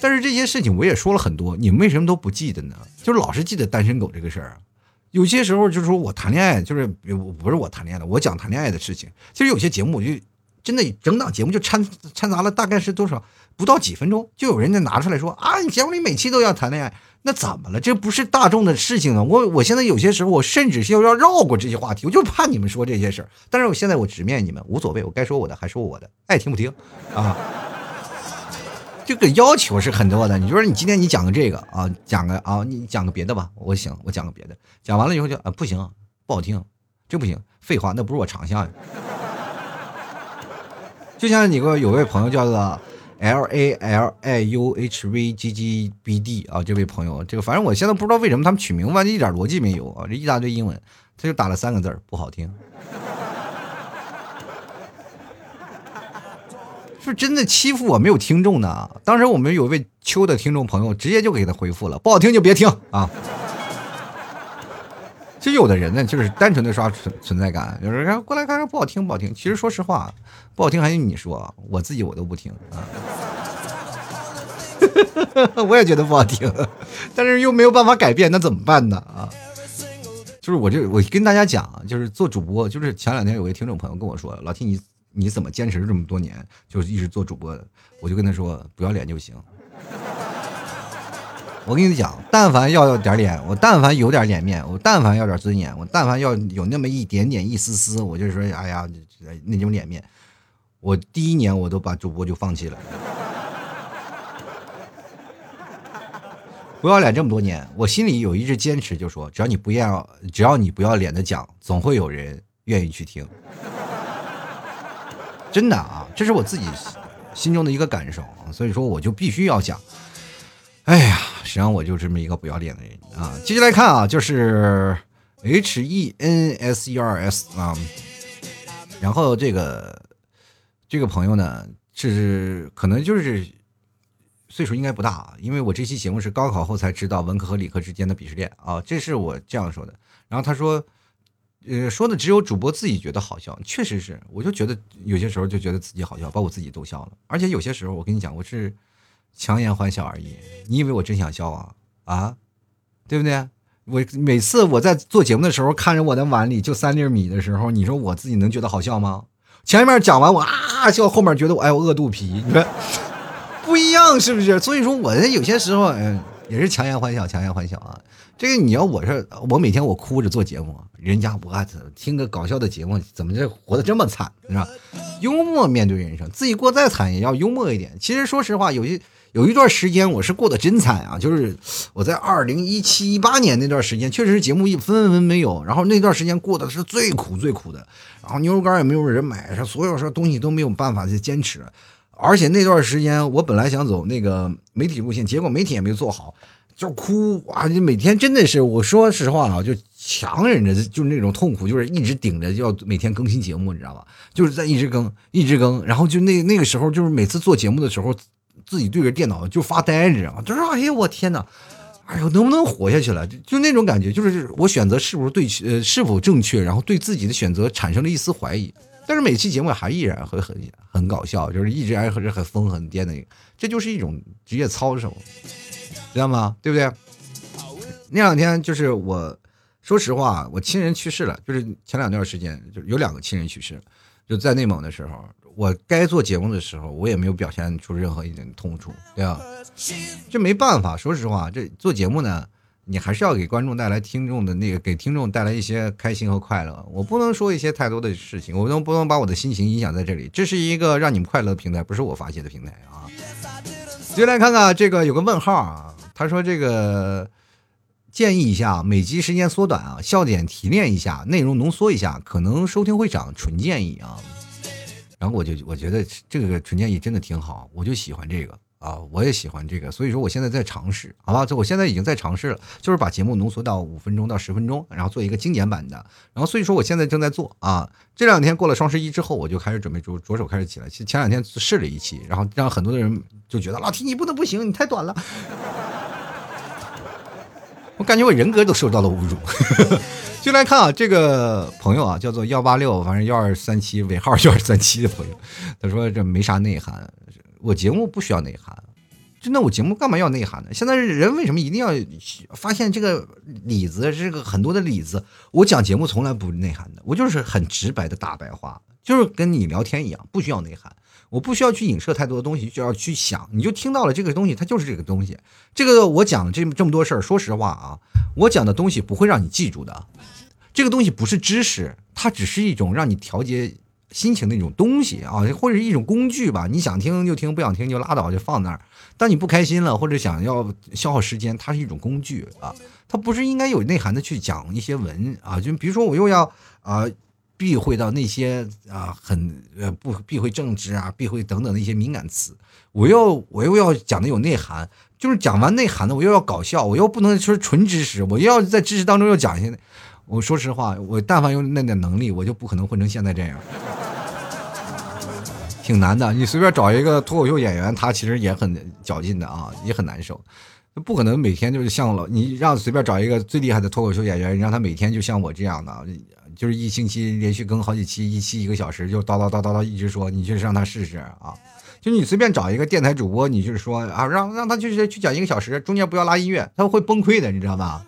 但是这些事情我也说了很多，你们为什么都不记得呢？就是老是记得单身狗这个事儿。有些时候就是说我谈恋爱，就是不是我谈恋爱的，我讲谈恋爱的事情。其实有些节目我就。真的整档节目就掺掺杂了大概是多少不到几分钟，就有人家拿出来说啊，你节目里每期都要谈恋爱，那怎么了？这不是大众的事情啊！我我现在有些时候我甚至要要绕过这些话题，我就怕你们说这些事儿。但是我现在我直面你们，无所谓，我该说我的还说我的，爱听不听啊。这个要求是很多的，你说你今天你讲个这个啊，讲个啊，你讲个别的吧，我行，我讲个别的，讲完了以后就啊不行，不好听，这不行，废话，那不是我长项呀。就像你个有位朋友叫做 L A L I U H V G G B D 啊，这位朋友，这个反正我现在不知道为什么他们取名吧，一点逻辑没有啊，这一大堆英文，他就打了三个字儿，不好听。是真的欺负我没有听众呢？当时我们有位秋的听众朋友直接就给他回复了，不好听就别听啊。其实有的人呢，就是单纯的刷存存在感，有人过来看看不好听不好听。其实说实话，不好听还用你说，我自己我都不听啊。[laughs] 我也觉得不好听，但是又没有办法改变，那怎么办呢？啊，就是我这我跟大家讲，就是做主播，就是前两天有位听众朋友跟我说，老听你你怎么坚持这么多年，就是一直做主播的，我就跟他说，不要脸就行。我跟你讲，但凡要点脸，我但凡有点脸面，我但凡要点尊严，我但凡要有那么一点点一丝丝，我就说，哎呀，那种脸面，我第一年我都把主播就放弃了。不要脸这么多年，我心里有一直坚持，就说只要你不要，只要你不要脸的讲，总会有人愿意去听。真的啊，这是我自己心中的一个感受，所以说我就必须要讲。哎呀，实际上我就这么一个不要脸的人啊。接下来看啊，就是 H E N S E R S 啊，然后这个这个朋友呢，是可能就是岁数应该不大，因为我这期节目是高考后才知道文科和理科之间的鄙视链啊，这是我这样说的。然后他说。呃，说的只有主播自己觉得好笑，确实是，我就觉得有些时候就觉得自己好笑，把我自己逗笑了。而且有些时候，我跟你讲，我是强颜欢笑而已。你以为我真想笑啊？啊，对不对？我每次我在做节目的时候，看着我的碗里就三粒米的时候，你说我自己能觉得好笑吗？前面讲完我啊笑，后面觉得我哎我饿肚皮，你说不一样是不是？所以说我有些时候嗯也是强颜欢笑，强颜欢笑啊。这个你要我是我每天我哭着做节目，人家我听个搞笑的节目，怎么这活得这么惨是吧？幽默面对人生，自己过再惨也要幽默一点。其实说实话，有些有一段时间我是过得真惨啊，就是我在二零一七一八年那段时间，确实是节目一分文没有，然后那段时间过得是最苦最苦的，然后牛肉干也没有人买，所有说东西都没有办法去坚持，而且那段时间我本来想走那个媒体路线，结果媒体也没做好。就哭啊！就每天真的是，我说实话啊，就强忍着，就是那种痛苦，就是一直顶着要每天更新节目，你知道吧？就是在一直更，一直更，然后就那那个时候，就是每次做节目的时候，自己对着电脑就发呆，你知道吗？就说：“哎呀，我天哪！哎呦，能不能活下去了？”就就那种感觉，就是我选择是不是对，呃，是否正确？然后对自己的选择产生了一丝怀疑。但是每期节目还依然会很很搞笑，就是一直还是很疯很癫的，这就是一种职业操守。知道吗？对不对？那两天就是我，说实话，我亲人去世了。就是前两段时间，就有两个亲人去世，就在内蒙的时候，我该做节目的时候，我也没有表现出任何一点痛处，对吧？这没办法，说实话，这做节目呢，你还是要给观众带来听众的那个，给听众带来一些开心和快乐。我不能说一些太多的事情，我都不能把我的心情影响在这里。这是一个让你们快乐的平台，不是我发泄的平台啊。接来看看这个，有个问号啊。他说：“这个建议一下，每集时间缩短啊，笑点提炼一下，内容浓缩一下，可能收听会涨。纯建议啊。”然后我就我觉得这个纯建议真的挺好，我就喜欢这个啊，我也喜欢这个，所以说我现在在尝试，好吧？这我现在已经在尝试了，就是把节目浓缩到五分钟到十分钟，然后做一个精简版的。然后所以说我现在正在做啊。这两天过了双十一之后，我就开始准备着着手开始起来。其实前两天试了一期，然后让很多的人就觉得老提你不能不行，你太短了。我感觉我人格都受到了侮辱。[laughs] 就来看啊，这个朋友啊，叫做幺八六，反正幺二三七尾号幺二三七的朋友，他说这没啥内涵，我节目不需要内涵，真的，我节目干嘛要内涵呢？现在人为什么一定要发现这个里子，这个很多的里子？我讲节目从来不内涵的，我就是很直白的大白话，就是跟你聊天一样，不需要内涵。我不需要去影射太多的东西，就要去想，你就听到了这个东西，它就是这个东西。这个我讲这这么多事儿，说实话啊，我讲的东西不会让你记住的。这个东西不是知识，它只是一种让你调节心情的一种东西啊，或者一种工具吧。你想听就听，不想听就拉倒，就放那儿。当你不开心了，或者想要消耗时间，它是一种工具啊，它不是应该有内涵的去讲一些文啊。就比如说我又要啊。避讳到那些啊，很呃不避讳政治啊，避讳等等的一些敏感词。我又我又要讲的有内涵，就是讲完内涵的，我又要搞笑，我又不能说纯知识，我又要在知识当中又讲一些。我说实话，我但凡有那点能力，我就不可能混成现在这样，挺难的。你随便找一个脱口秀演员，他其实也很较劲的啊，也很难受。不可能每天就是像老，你让随便找一个最厉害的脱口秀演员，让他每天就像我这样的。就是一星期连续更好几期，一期一个小时，就叨叨叨叨叨一直说，你就让他试试啊！就你随便找一个电台主播，你就是说啊，让让他就是去讲一个小时，中间不要拉音乐，他会崩溃的，你知道吧？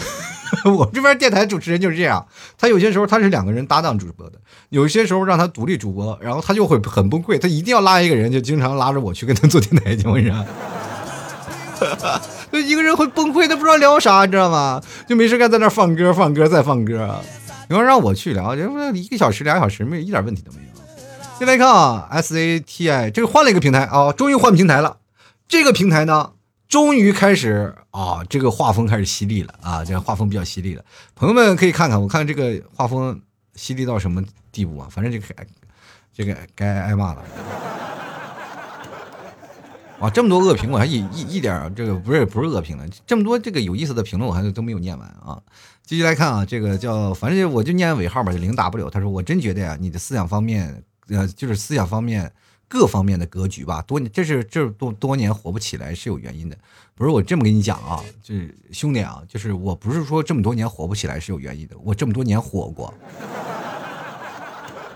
[laughs] 我这边电台主持人就是这样，他有些时候他是两个人搭档主播的，有些时候让他独立主播，然后他就会很崩溃，他一定要拉一个人，就经常拉着我去跟他做电台节目，你知道。[laughs] 就一个人会崩溃，他不知道聊啥，你知道吗？就没事干在那放歌，放歌再放歌。你要让我去聊就，一个小时、俩小时，没有一点问题都没有。先来看啊，S A T I 这个换了一个平台啊，终于换平台了。这个平台呢，终于开始啊，这个画风开始犀利了啊，这个画风比较犀利了。朋友们可以看看，我看这个画风犀利到什么地步啊？反正这个这个该挨骂了。哇，这么多恶评，我还一一一点这个不是不是恶评了，这么多这个有意思的评论，我还都没有念完啊。继续来看啊，这个叫反正我就念尾号吧，就零 W。他说我真觉得呀，你的思想方面，呃，就是思想方面各方面的格局吧，多年这是这多多年火不起来是有原因的。不是我这么跟你讲啊，就是兄弟啊，就是我不是说这么多年火不起来是有原因的，我这么多年火过，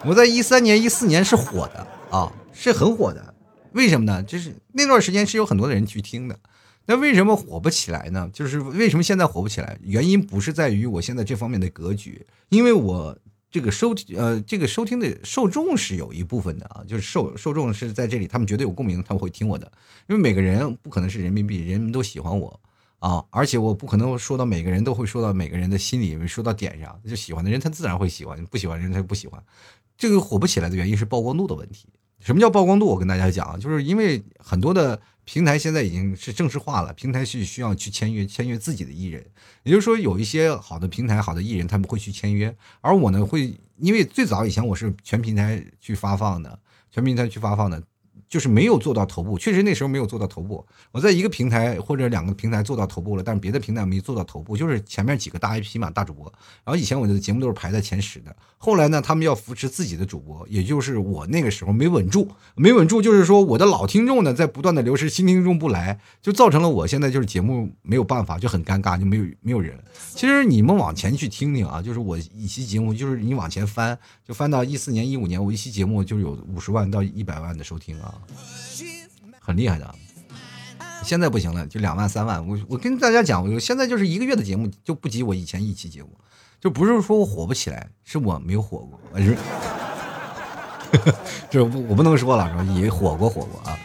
我在一三年、一四年是火的啊，是很火的。为什么呢？就是那段时间是有很多的人去听的，那为什么火不起来呢？就是为什么现在火不起来？原因不是在于我现在这方面的格局，因为我这个收呃这个收听的受众是有一部分的啊，就是受受众是在这里，他们绝对有共鸣，他们会听我的。因为每个人不可能是人民币，人们都喜欢我啊，而且我不可能说到每个人都会说到每个人的心里，说到点上，就喜欢的人他自然会喜欢，不喜欢人他就不喜欢。这个火不起来的原因是曝光度的问题。什么叫曝光度？我跟大家讲，就是因为很多的平台现在已经是正式化了，平台是需要去签约，签约自己的艺人。也就是说，有一些好的平台、好的艺人，他们会去签约。而我呢，会因为最早以前我是全平台去发放的，全平台去发放的。就是没有做到头部，确实那时候没有做到头部。我在一个平台或者两个平台做到头部了，但是别的平台没做到头部，就是前面几个大 IP 嘛，大主播。然后以前我的节目都是排在前十的，后来呢，他们要扶持自己的主播，也就是我那个时候没稳住，没稳住，就是说我的老听众呢在不断的流失，新听众不来，就造成了我现在就是节目没有办法，就很尴尬，就没有没有人。其实你们往前去听听啊，就是我一期节目，就是你往前翻，就翻到一四年、一五年，我一期节目就有五十万到一百万的收听啊。很厉害的，现在不行了，就两万三万。我我跟大家讲，我现在就是一个月的节目就不及我以前一期节目，就不是说我火不起来，是我没有火过。[laughs] 就是，这不我不能说了，是吧？以为火过火过啊。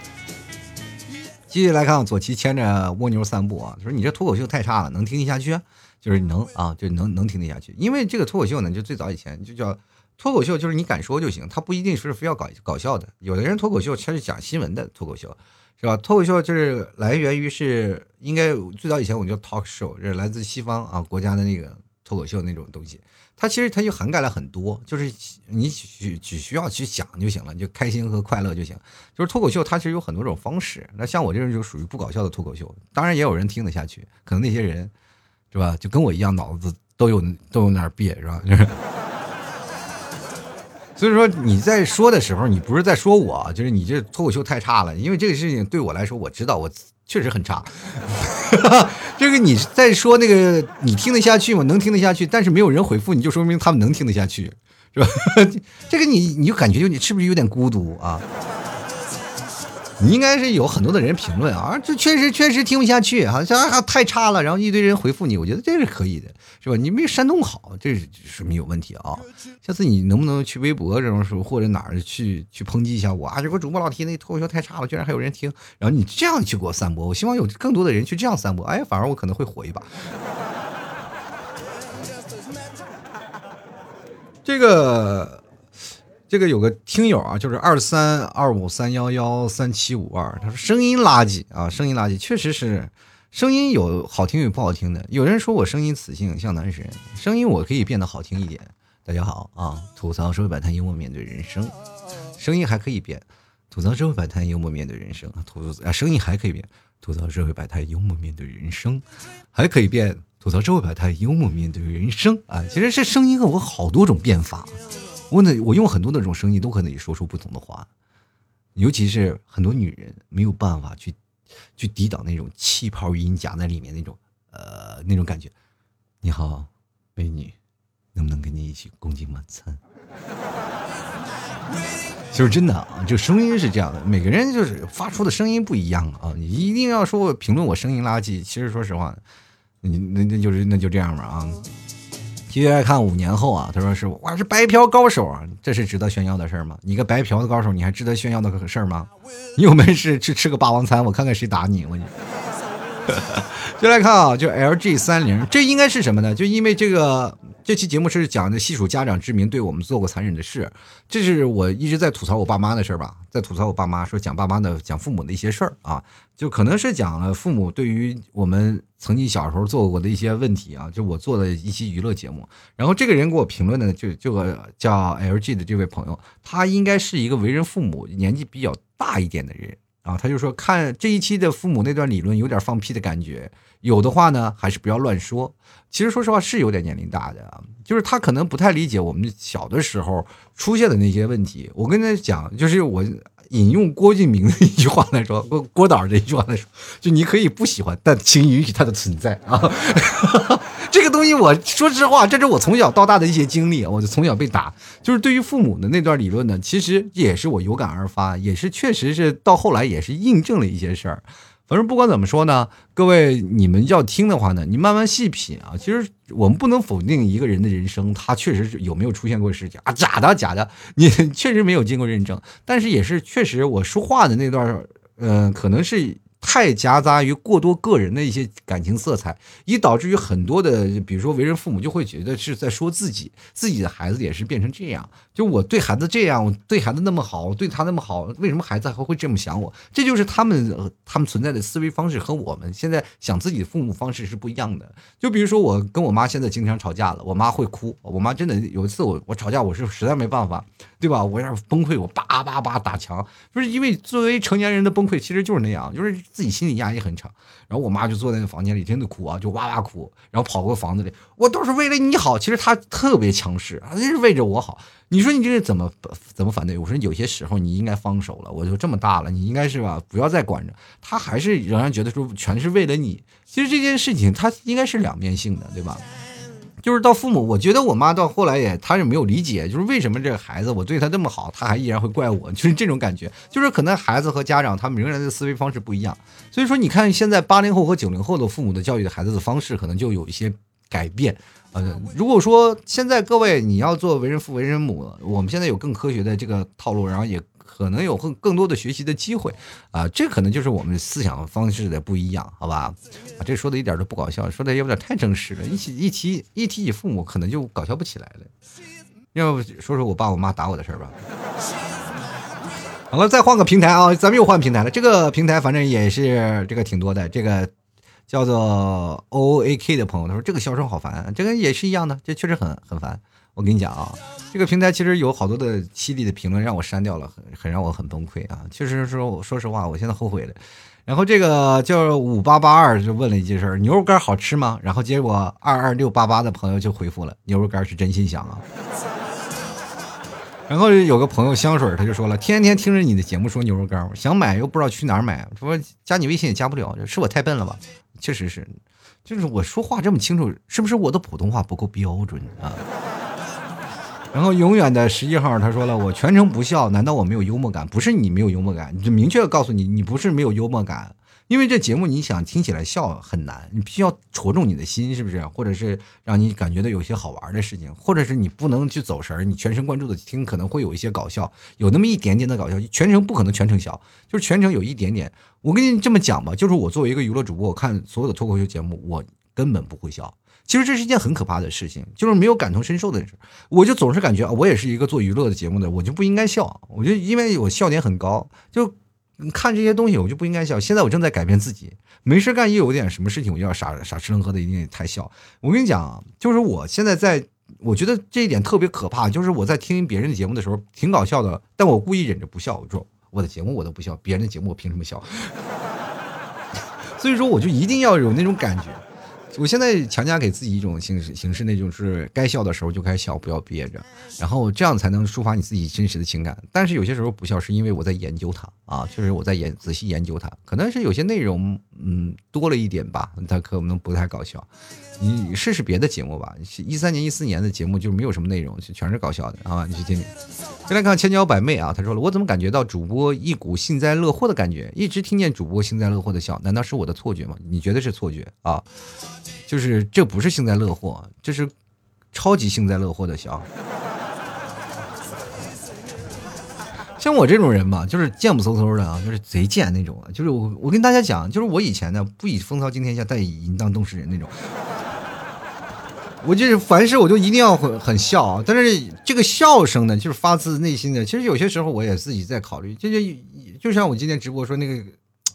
继续来看，左旗牵着蜗牛散步啊，他说你这脱口秀太差了，能听得下去？就是能啊，就能能听得下去。因为这个脱口秀呢，就最早以前就叫。脱口秀就是你敢说就行，他不一定是非要搞搞笑的。有的人脱口秀他是讲新闻的脱口秀，是吧？脱口秀就是来源于是应该最早以前我们叫 talk show，这是来自西方啊国家的那个脱口秀那种东西。它其实它就涵盖了很多，就是你只只需要去讲就行了，你就开心和快乐就行。就是脱口秀它其实有很多种方式。那像我这种就属于不搞笑的脱口秀，当然也有人听得下去，可能那些人是吧，就跟我一样脑子都有都有点别是吧？就是。所以说你在说的时候，你不是在说我，就是你这脱口秀太差了。因为这个事情对我来说，我知道我确实很差。[laughs] 这个你在说那个你听得下去吗？能听得下去，但是没有人回复，你就说明他们能听得下去，是吧？[laughs] 这个你你就感觉就你是不是有点孤独啊？你应该是有很多的人评论啊，这确实确实听不下去，好像还太差了，然后一堆人回复你，我觉得这是可以的，是吧？你没煽动好，这是说明有问题啊。下次你能不能去微博这种时候或者哪儿去去抨击一下我啊？这个主播老提那脱口秀太差了，居然还有人听，然后你这样去给我散播，我希望有更多的人去这样散播，哎，反而我可能会火一把。这个。这个有个听友啊，就是二三二五三幺幺三七五二，他说声音垃圾啊，声音垃圾，确实是，声音有好听有不好听的。有人说我声音磁性像男神，声音我可以变得好听一点。大家好啊，吐槽社会百态，幽默面对人生，声音还可以变，吐槽社会百态，幽默面对人生，吐啊声音还可以变，吐槽社会百态，幽默面对人生，还可以变，吐槽社会百态，幽默面对人生啊，其实这声音和我好多种变法。我那，我用很多那种声音都可以说出不同的话，尤其是很多女人没有办法去去抵挡那种气泡音夹在里面那种呃那种感觉。你好，美女，能不能跟你一起共进晚餐？[laughs] 就是真的啊，就声音是这样的，每个人就是发出的声音不一样啊。你一定要说我评论我声音垃圾，其实说实话，你那那就是那就这样吧啊。继续来看五年后啊，他说是我是白嫖高手啊，这是值得炫耀的事儿吗？你个白嫖的高手，你还值得炫耀的事儿吗？你有本事去吃个霸王餐，我看看谁打你！我你。[laughs] 就来看啊，就 LG 三零，这应该是什么呢？就因为这个这期节目是讲的细数家长之名对我们做过残忍的事，这是我一直在吐槽我爸妈的事吧，在吐槽我爸妈说讲爸妈的讲父母的一些事儿啊，就可能是讲了父母对于我们曾经小时候做过的一些问题啊，就我做的一期娱乐节目，然后这个人给我评论的就这个叫 LG 的这位朋友，他应该是一个为人父母年纪比较大一点的人。啊，他就说看这一期的父母那段理论有点放屁的感觉，有的话呢还是不要乱说。其实说实话是有点年龄大的啊，就是他可能不太理解我们小的时候出现的那些问题。我跟他讲，就是我引用郭敬明的一句话来说，郭郭导这一句话来说，就你可以不喜欢，但请允许他的存在啊。这个东西，我说实话，这是我从小到大的一些经历。我就从小被打，就是对于父母的那段理论呢，其实也是我有感而发，也是确实是到后来也是印证了一些事儿。反正不管怎么说呢，各位你们要听的话呢，你慢慢细品啊。其实我们不能否定一个人的人生，他确实是有没有出现过事情啊？假的，假的，你确实没有经过认证，但是也是确实我说话的那段，嗯，可能是。太夹杂于过多个人的一些感情色彩，以导致于很多的，比如说为人父母就会觉得是在说自己，自己的孩子也是变成这样。就我对孩子这样，我对孩子那么好，我对他那么好，为什么孩子还会这么想我？这就是他们他们存在的思维方式和我们现在想自己的父母方式是不一样的。就比如说我跟我妈现在经常吵架了，我妈会哭，我妈真的有一次我我吵架我是实在没办法，对吧？我要崩溃，我叭叭叭打墙，就是因为作为成年人的崩溃其实就是那样，就是自己心理压力很长。然后我妈就坐在那房间里真的哭啊，就哇哇哭，然后跑过房子里，我都是为了你好。其实她特别强势，啊，是为着我好。你说你这是怎么怎么反对？我说有些时候你应该放手了，我就这么大了，你应该是吧，不要再管着他，还是仍然觉得说全是为了你。其实这件事情他应该是两面性的，对吧？就是到父母，我觉得我妈到后来也，她是没有理解，就是为什么这个孩子我对他这么好，他还依然会怪我，就是这种感觉。就是可能孩子和家长他们仍然的思维方式不一样，所以说你看现在八零后和九零后的父母的教育的孩子的方式，可能就有一些改变。呃，如果说现在各位你要做为人父为人母，我们现在有更科学的这个套路，然后也可能有更更多的学习的机会，啊，这可能就是我们思想方式的不一样，好吧？啊，这说的一点都不搞笑，说的有点太真实了，一起一提一提起父母，可能就搞笑不起来了。要不说说我爸我妈打我的事儿吧？好了，再换个平台啊，咱们又换平台了。这个平台反正也是这个挺多的，这个。叫做 O A K 的朋友，他说这个笑声好烦，这个也是一样的，这确实很很烦。我跟你讲啊，这个平台其实有好多的犀利的评论让我删掉了，很很让我很崩溃啊。确实说，说实话，我现在后悔了。然后这个叫五八八二就问了一件事牛肉干好吃吗？然后结果二二六八八的朋友就回复了，牛肉干是真心香啊。然后有个朋友香水，他就说了，天天听着你的节目说牛肉干，想买又不知道去哪儿买，说加你微信也加不了，是我太笨了吧？确实是，就是我说话这么清楚，是不是我的普通话不够标准啊？[laughs] 然后永远的十一号他说了，我全程不笑，难道我没有幽默感？不是你没有幽默感，就明确告诉你，你不是没有幽默感。因为这节目你想听起来笑很难，你必须要戳中你的心，是不是？或者是让你感觉到有些好玩的事情，或者是你不能去走神，你全神贯注的听，可能会有一些搞笑，有那么一点点的搞笑，全程不可能全程笑，就是全程有一点点。我跟你这么讲吧，就是我作为一个娱乐主播，我看所有的脱口秀节目，我根本不会笑。其实这是一件很可怕的事情，就是没有感同身受的事。我就总是感觉啊我也是一个做娱乐的节目的，我就不应该笑。我就因为我笑点很高，就。你看这些东西，我就不应该笑。现在我正在改变自己，没事干，一有点什么事情，我就要傻傻吃愣喝的，一定太笑。我跟你讲，就是我现在在，我觉得这一点特别可怕，就是我在听别人的节目的时候，挺搞笑的，但我故意忍着不笑。我说我的节目我都不笑，别人的节目我凭什么笑？[laughs] 所以说，我就一定要有那种感觉。我现在强加给自己一种形式，形式那种是该笑的时候就该笑，不要憋着，然后这样才能抒发你自己真实的情感。但是有些时候不笑，是因为我在研究它啊，确实我在研仔细研究它，可能是有些内容嗯多了一点吧，它可能不太搞笑。你试试别的节目吧，一三年、一四年的节目就没有什么内容，全是搞笑的，好吧？你去听听。再来看千娇百媚啊，他说了，我怎么感觉到主播一股幸灾乐祸的感觉？一直听见主播幸灾乐祸的笑，难道是我的错觉吗？你觉得是错觉啊？就是这不是幸灾乐祸，这是超级幸灾乐祸的笑。像我这种人吧，就是贱不嗖嗖的啊，就是贼贱那种啊。就是我，我跟大家讲，就是我以前呢，不以风骚惊天下，但以淫荡动世人那种。我就是凡事我就一定要很很笑啊，但是这个笑声呢，就是发自内心的。其实有些时候我也自己在考虑，就就就像我今天直播说那个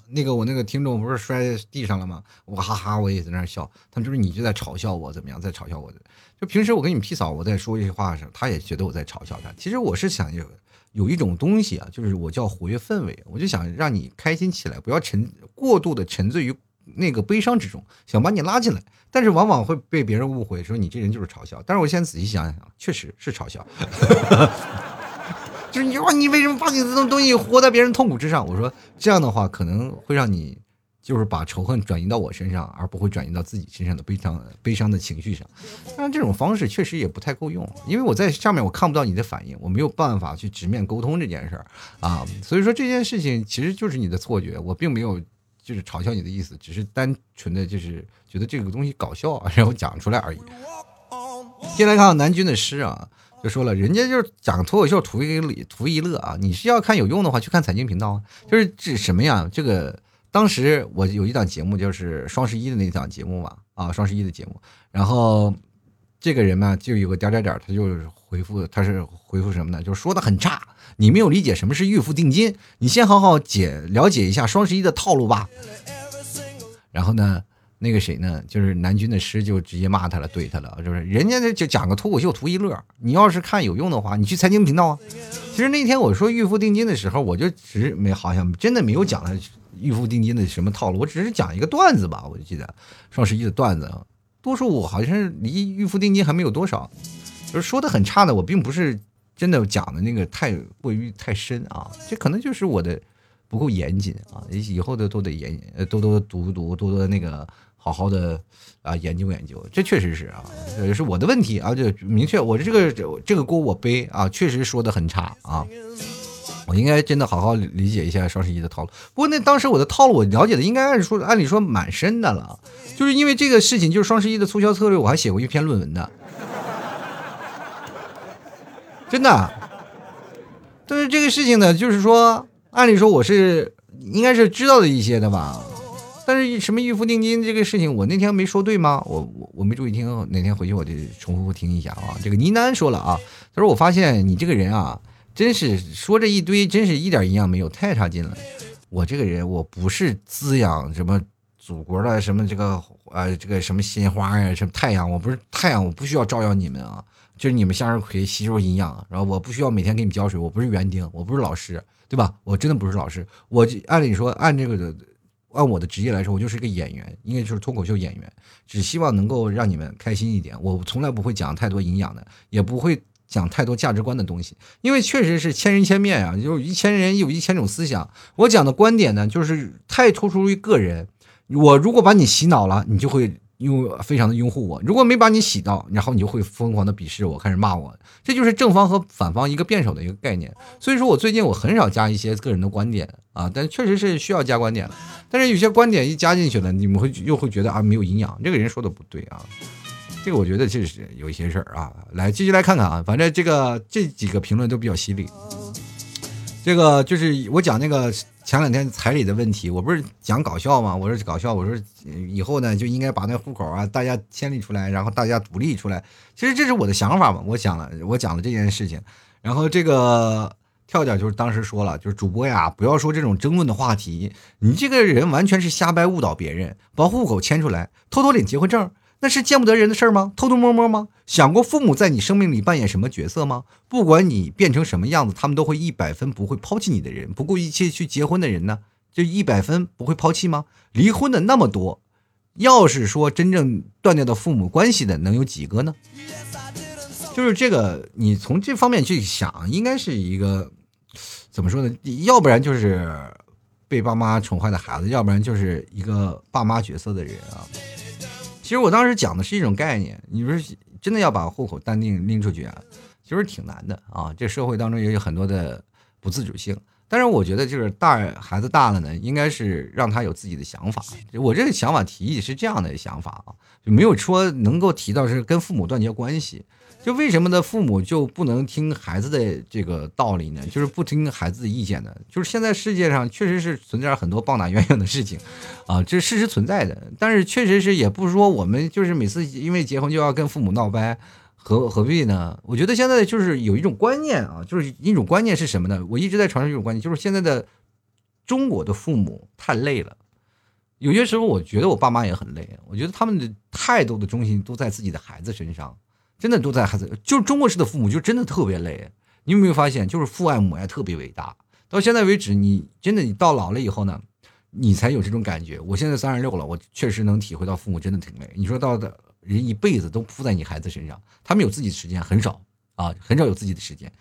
那个我那个听众不是摔在地上了吗？我哈哈我也在那笑，他们就是你就在嘲笑我怎么样，在嘲笑我的。就平时我跟你们屁嫂我在说一些话的时候，他也觉得我在嘲笑他。其实我是想有有一种东西啊，就是我叫活跃氛围，我就想让你开心起来，不要沉过度的沉醉于。那个悲伤之中，想把你拉进来，但是往往会被别人误会，说你这人就是嘲笑。但是我现在仔细想想，确实是嘲笑。[laughs] 就是你说你为什么把你这种东西活在别人痛苦之上？我说这样的话可能会让你就是把仇恨转移到我身上，而不会转移到自己身上的悲伤悲伤的情绪上。但是这种方式确实也不太够用，因为我在上面我看不到你的反应，我没有办法去直面沟通这件事儿啊。所以说这件事情其实就是你的错觉，我并没有。就是嘲笑你的意思，只是单纯的就是觉得这个东西搞笑，然后讲出来而已。先来看看南军的诗啊，就说了，人家就是讲脱口秀图一个图一乐啊，你是要看有用的话，去看财经频道啊。就是这什么呀？这个当时我有一档节目，就是双十一的那档节目嘛，啊，双十一的节目，然后这个人呢，就有个点点点，他就回复，他是回复什么呢？就说的很差。你没有理解什么是预付定金，你先好好解了解一下双十一的套路吧。然后呢，那个谁呢，就是南军的师就直接骂他了，怼他了，就是人家就讲个脱口秀图一乐，你要是看有用的话，你去财经频道啊。其实那天我说预付定金的时候，我就只没好像真的没有讲他预付定金的什么套路，我只是讲一个段子吧，我就记得双十一的段子，多数我好像是离预付定金还没有多少，就是说的很差的，我并不是。真的讲的那个太过于太深啊，这可能就是我的不够严谨啊，以后的都得严，呃多多读读，多多那个好好的啊研究研究，这确实是啊，也是我的问题啊，就明确我这个这个锅我背啊，确实说的很差啊，我应该真的好好理解一下双十一的套路。不过那当时我的套路我了解的应该按说按理说蛮深的了，就是因为这个事情，就是双十一的促销策略，我还写过一篇论文的。真的，但是这个事情呢，就是说，按理说我是应该是知道的一些的吧。但是什么预付定金这个事情，我那天没说对吗？我我我没注意听，哪天回去我就重复听一下啊。这个倪楠说了啊，他说我发现你这个人啊，真是说这一堆，真是一点营养没有，太差劲了。我这个人，我不是滋养什么祖国的什么这个呃这个什么鲜花呀，什么太阳，我不是太阳，我不需要照耀你们啊。就是你们向日葵吸收营养，然后我不需要每天给你们浇水，我不是园丁，我不是老师，对吧？我真的不是老师，我按理说按这个的，按我的职业来说，我就是个演员，应该就是脱口秀演员，只希望能够让你们开心一点。我从来不会讲太多营养的，也不会讲太多价值观的东西，因为确实是千人千面啊，就是一千人有一千种思想。我讲的观点呢，就是太突出于个人。我如果把你洗脑了，你就会。拥非常的拥护我，如果没把你洗到，然后你就会疯狂的鄙视我，开始骂我，这就是正方和反方一个辩手的一个概念。所以说我最近我很少加一些个人的观点啊，但确实是需要加观点了但是有些观点一加进去了，你们会又会觉得啊没有营养，这个人说的不对啊。这个我觉得这是有一些事儿啊。来继续来看看啊，反正这个这几个评论都比较犀利。这个就是我讲那个。前两天彩礼的问题，我不是讲搞笑吗？我说搞笑，我说以后呢就应该把那户口啊，大家迁立出来，然后大家独立出来。其实这是我的想法嘛，我讲了，我讲了这件事情。然后这个跳跳就是当时说了，就是主播呀，不要说这种争论的话题，你这个人完全是瞎掰误导别人，把户口迁出来，偷偷领结婚证。那是见不得人的事儿吗？偷偷摸摸吗？想过父母在你生命里扮演什么角色吗？不管你变成什么样子，他们都会一百分不会抛弃你的人，不顾一切去结婚的人呢？就一百分不会抛弃吗？离婚的那么多，要是说真正断掉的父母关系的，能有几个呢？就是这个，你从这方面去想，应该是一个怎么说呢？要不然就是被爸妈宠坏的孩子，要不然就是一个爸妈角色的人啊。其实我当时讲的是一种概念，你说真的要把户口单定拎出去啊，其实挺难的啊。这社会当中也有很多的不自主性，但是我觉得就是大孩子大了呢，应该是让他有自己的想法。我这个想法提议是这样的想法啊，就没有说能够提到是跟父母断绝关系。就为什么呢？父母就不能听孩子的这个道理呢？就是不听孩子的意见呢？就是现在世界上确实是存在很多棒打鸳鸯的事情，啊，这是事实存在的。但是确实是也不是说我们就是每次因为结婚就要跟父母闹掰。何何必呢？我觉得现在就是有一种观念啊，就是一种观念是什么呢？我一直在传授一种观念，就是现在的中国的父母太累了。有些时候，我觉得我爸妈也很累。我觉得他们的太多的中心都在自己的孩子身上，真的都在孩子。就是中国式的父母，就真的特别累。你有没有发现，就是父爱母爱特别伟大。到现在为止，你真的你到老了以后呢，你才有这种感觉。我现在三十六了，我确实能体会到父母真的挺累。你说到的。人一辈子都扑在你孩子身上，他们有自己的时间很少啊，很少有自己的时间。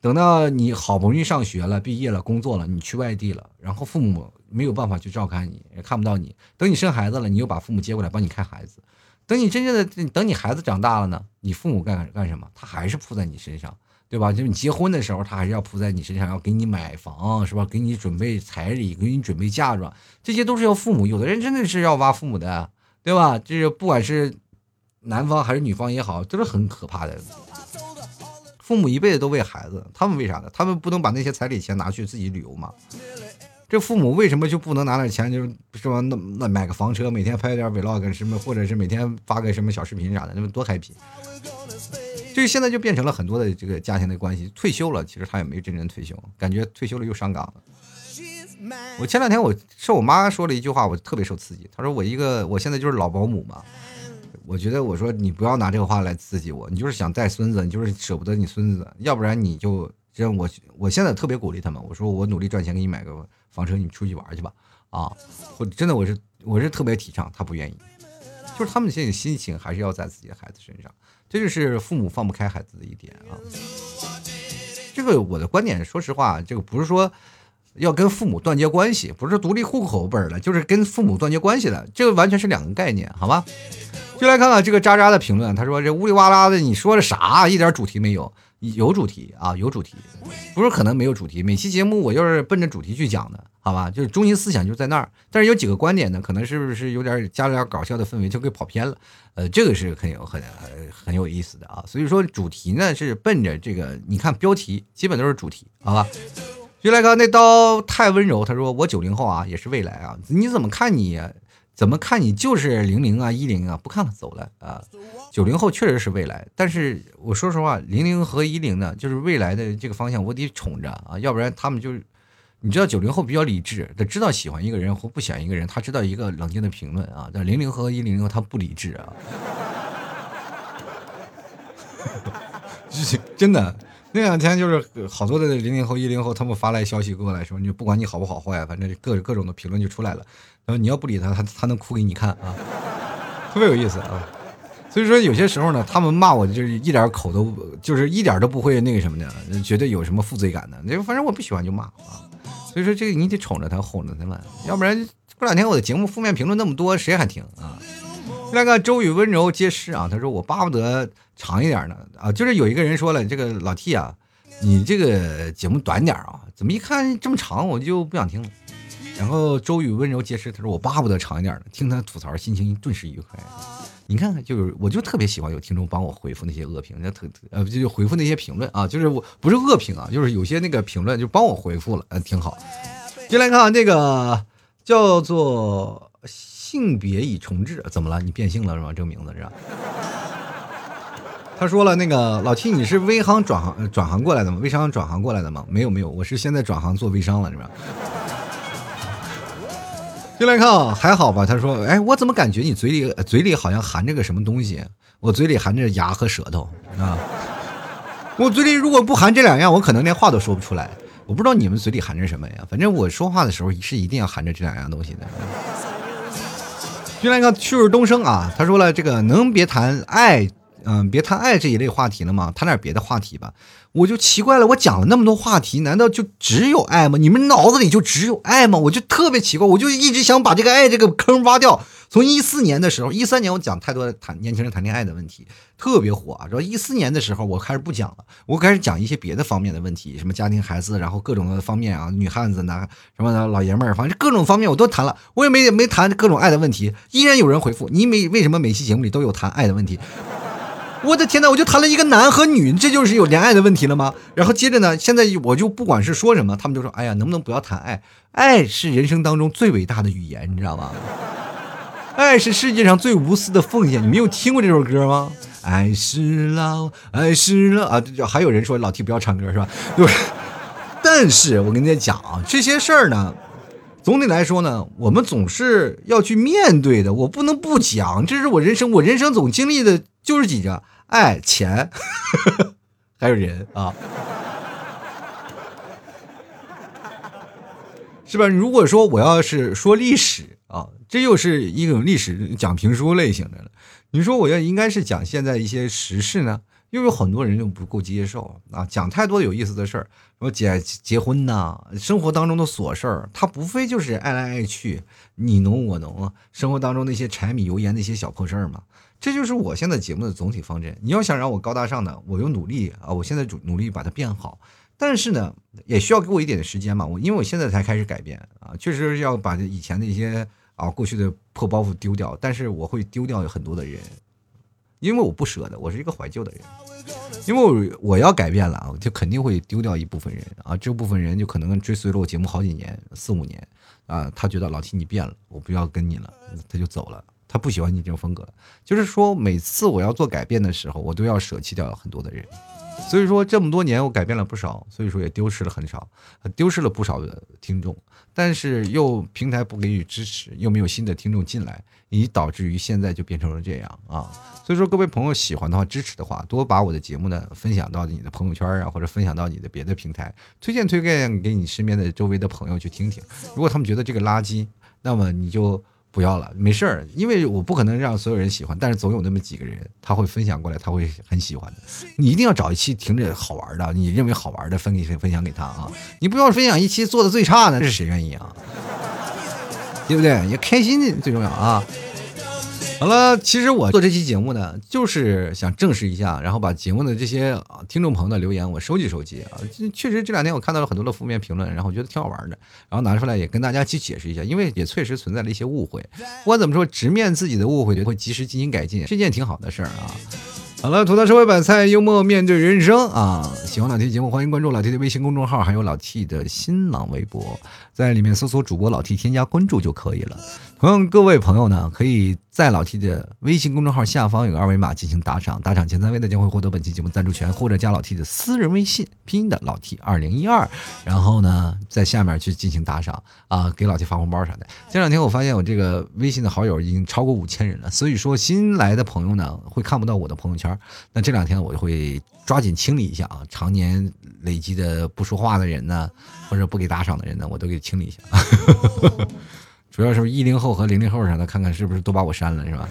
等到你好不容易上学了、毕业了、工作了，你去外地了，然后父母没有办法去照看你，也看不到你。等你生孩子了，你又把父母接过来帮你看孩子。等你真正的等你孩子长大了呢，你父母干干什么？他还是扑在你身上，对吧？就是你结婚的时候，他还是要扑在你身上，要给你买房，是吧？给你准备彩礼，给你准备嫁妆，这些都是要父母。有的人真的是要挖父母的，对吧？就是不管是。男方还是女方也好，都是很可怕的。父母一辈子都为孩子，他们为啥呢？他们不能把那些彩礼钱拿去自己旅游吗？这父母为什么就不能拿点钱，就是说那那买个房车，每天拍点 vlog 什么，或者是每天发个什么小视频啥的，那么多 happy。这现在就变成了很多的这个家庭的关系。退休了，其实他也没真正退休，感觉退休了又上岗了。我前两天我受我妈说了一句话，我特别受刺激。她说我一个我现在就是老保姆嘛。我觉得我说你不要拿这个话来刺激我，你就是想带孙子，你就是舍不得你孙子，要不然你就这样。我我现在特别鼓励他们，我说我努力赚钱给你买个房车，你出去玩去吧，啊，我真的我是我是特别提倡，他不愿意，就是他们现在心情还是要在自己的孩子身上，这就是父母放不开孩子的一点啊。这个我的观点，说实话，这个不是说要跟父母断绝关系，不是独立户口本了，就是跟父母断绝关系了，这个完全是两个概念，好吧？就来看看这个渣渣的评论，他说：“这呜里哇啦的，你说的啥？一点主题没有？有主题啊，有主题，不是可能没有主题。每期节目我就是奔着主题去讲的，好吧？就是中心思想就在那儿。但是有几个观点呢，可能是不是有点加了点搞笑的氛围，就给跑偏了。呃，这个是很有很很有意思的啊。所以说主题呢是奔着这个，你看标题基本都是主题，好吧？就来看那刀太温柔，他说我九零后啊，也是未来啊，你怎么看你？”怎么看你就是零零啊一零啊，不看了走了啊。九零后确实是未来，但是我说实话，零零和一零呢，就是未来的这个方向，我得宠着啊，要不然他们就是，你知道九零后比较理智，他知道喜欢一个人或不喜欢一个人，他知道一个冷静的评论啊。但零零和一零后他不理智啊，[laughs] 真的。那两天就是好多的零零后、一零后，他们发来消息过来说，你不管你好不好坏，反正各各种的评论就出来了。然后你要不理他，他他能哭给你看啊，特别有意思啊。所以说有些时候呢，他们骂我就是一点口都，就是一点都不会那个什么的，觉得有什么负罪感的。就反正我不喜欢就骂啊。所以说这个你得宠着他，哄着他们，要不然过两天我的节目负面评论那么多，谁还听啊？那个周雨温柔皆是啊，他说我巴不得长一点呢啊，就是有一个人说了，这个老 T 啊，你这个节目短点啊，怎么一看这么长，我就不想听了。然后周雨温柔皆是，他说我巴不得长一点呢，听他吐槽，心情顿时愉快。你看看，就是我就特别喜欢有听众帮我回复那些恶评，那特呃就回复那些评论啊，就是我不是恶评啊，就是有些那个评论就帮我回复了，嗯，挺好。进来看那个叫做。性别已重置，怎么了？你变性了是吗？这个名字是吧？[laughs] 他说了，那个老七，你是微商转行转行过来的吗？微商转行过来的吗？没有没有，我是现在转行做微商了，是吧？进来看啊，还好吧？他说，哎，我怎么感觉你嘴里嘴里好像含着个什么东西？我嘴里含着牙和舌头啊。我嘴里如果不含这两样，我可能连话都说不出来。我不知道你们嘴里含着什么呀？反正我说话的时候是一定要含着这两样东西的。进来看旭日东升啊，他说了这个能别谈爱，嗯，别谈爱这一类话题了吗？谈点别的话题吧。我就奇怪了，我讲了那么多话题，难道就只有爱吗？你们脑子里就只有爱吗？我就特别奇怪，我就一直想把这个爱这个坑挖掉。从一四年的时候，一三年我讲太多谈年轻人谈恋爱的问题，特别火啊。然后一四年的时候，我开始不讲了，我开始讲一些别的方面的问题，什么家庭、孩子，然后各种的方面啊，女汉子、男什么的老爷们儿，反正各种方面我都谈了。我也没没谈各种爱的问题，依然有人回复你每为什么每期节目里都有谈爱的问题？我的天呐，我就谈了一个男和女，这就是有恋爱的问题了吗？然后接着呢，现在我就不管是说什么，他们就说：“哎呀，能不能不要谈爱？爱是人生当中最伟大的语言，你知道吗？爱是世界上最无私的奉献。你没有听过这首歌吗？爱是老，爱是老啊！还有人说老 T 不要唱歌是吧？[laughs] 对。但是我跟你讲啊，这些事儿呢，总体来说呢，我们总是要去面对的。我不能不讲，这是我人生，我人生总经历的。就是几个爱钱，[laughs] 还有人啊，是吧？如果说我要是说历史啊，这又是一种历史讲评书类型的了。你说我要应该是讲现在一些时事呢，又有很多人就不够接受啊。讲太多有意思的事儿，说结结婚呐，生活当中的琐事儿，它不非就是爱来爱去，你侬我侬，生活当中那些柴米油盐那些小破事儿嘛？这就是我现在节目的总体方针。你要想让我高大上呢，我又努力啊，我现在努努力把它变好。但是呢，也需要给我一点时间嘛。我因为我现在才开始改变啊，确实是要把以前那些啊过去的破包袱丢掉。但是我会丢掉很多的人，因为我不舍得，我是一个怀旧的人。因为我我要改变了啊，就肯定会丢掉一部分人啊。这部分人就可能追随了我节目好几年，四五年啊，他觉得老提你变了，我不要跟你了，他就走了。他不喜欢你这种风格，就是说每次我要做改变的时候，我都要舍弃掉很多的人，所以说这么多年我改变了不少，所以说也丢失了很少，丢失了不少的听众，但是又平台不给予支持，又没有新的听众进来，以导致于现在就变成了这样啊。所以说各位朋友喜欢的话，支持的话，多把我的节目呢分享到你的朋友圈啊，或者分享到你的别的平台，推荐推荐给你身边的周围的朋友去听听。如果他们觉得这个垃圾，那么你就。不要了，没事儿，因为我不可能让所有人喜欢，但是总有那么几个人他会分享过来，他会很喜欢的。你一定要找一期听着好玩的，你认为好玩的分给分享给他啊！你不要分享一期做的最差的，这是谁愿意啊？对不对？也开心最重要啊！好了，其实我做这期节目呢，就是想证实一下，然后把节目的这些啊听众朋友的留言我收集收集啊。确实这两天我看到了很多的负面评论，然后我觉得挺好玩的，然后拿出来也跟大家去解释一下，因为也确实存在了一些误会。不管怎么说，直面自己的误会，就会及时进行改进，是一件挺好的事儿啊。好了，吐槽社会百菜，幽默面对人生啊！喜欢老 T 节目，欢迎关注老 T 的微信公众号，还有老 T 的新浪微博，在里面搜索主播老 T，添加关注就可以了。同样，各位朋友呢，可以在老 T 的微信公众号下方有个二维码进行打赏，打赏前三位的将会获得本期节目赞助权，或者加老 T 的私人微信拼音的老 T 二零一二，然后呢，在下面去进行打赏啊，给老 T 发红包啥的。这两天我发现我这个微信的好友已经超过五千人了，所以说新来的朋友呢会看不到我的朋友圈。那这两天我就会抓紧清理一下啊，常年累积的不说话的人呢，或者不给打赏的人呢，我都给清理一下。[laughs] 主要是一零后和零零后啥的，看看是不是都把我删了，是吧？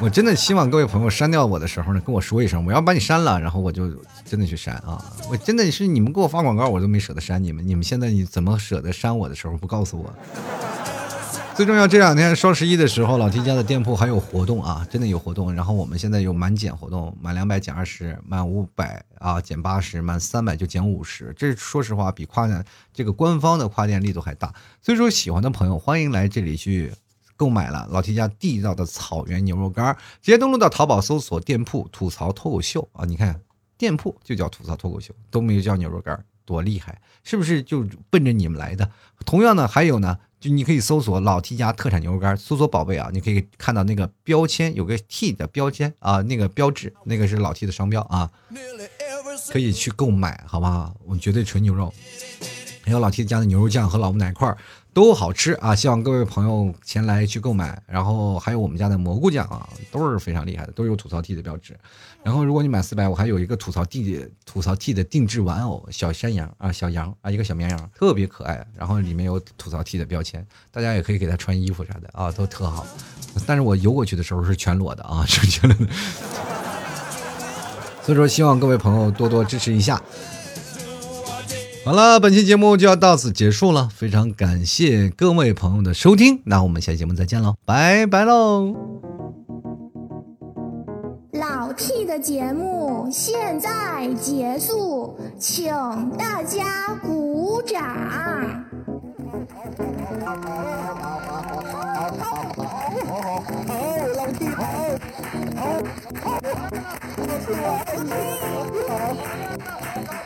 我真的希望各位朋友删掉我的时候呢，跟我说一声，我要把你删了，然后我就真的去删啊！我真的是你们给我发广告，我都没舍得删你们，你们现在你怎么舍得删我的时候不告诉我？最重要，这两天双十一的时候，老 T 家的店铺还有活动啊，真的有活动。然后我们现在有满减活动，满两百减二十，满五百啊减八十，满三百就减五十。这说实话比跨店这个官方的跨店力度还大。所以说，喜欢的朋友欢迎来这里去购买了老 T 家地道的草原牛肉干，直接登录到淘宝搜索店铺“吐槽脱口秀”啊，你看店铺就叫“吐槽脱口秀”，都没有叫牛肉干，多厉害，是不是就奔着你们来的？同样呢，还有呢。就你可以搜索老 T 家特产牛肉干，搜索宝贝啊，你可以看到那个标签有个 T 的标签啊，那个标志，那个是老 T 的商标啊，可以去购买，好不好？我们绝对纯牛肉，还有老 T 家的牛肉酱和老母奶块。都好吃啊！希望各位朋友前来去购买，然后还有我们家的蘑菇酱啊，都是非常厉害的，都有吐槽 T 的标志。然后如果你买四百，我还有一个吐槽 T 吐槽 T 的定制玩偶小山羊啊，小羊啊，一个小绵羊，特别可爱。然后里面有吐槽 T 的标签，大家也可以给它穿衣服啥的啊，都特好。但是我邮过去的时候是全裸的啊，是全裸的。[laughs] 所以说，希望各位朋友多多支持一下。好了，本期节目就要到此结束了，非常感谢各位朋友的收听，那我们下期节目再见喽，拜拜喽！老 T 的节目现在结束，请大家鼓掌。好，[laughs]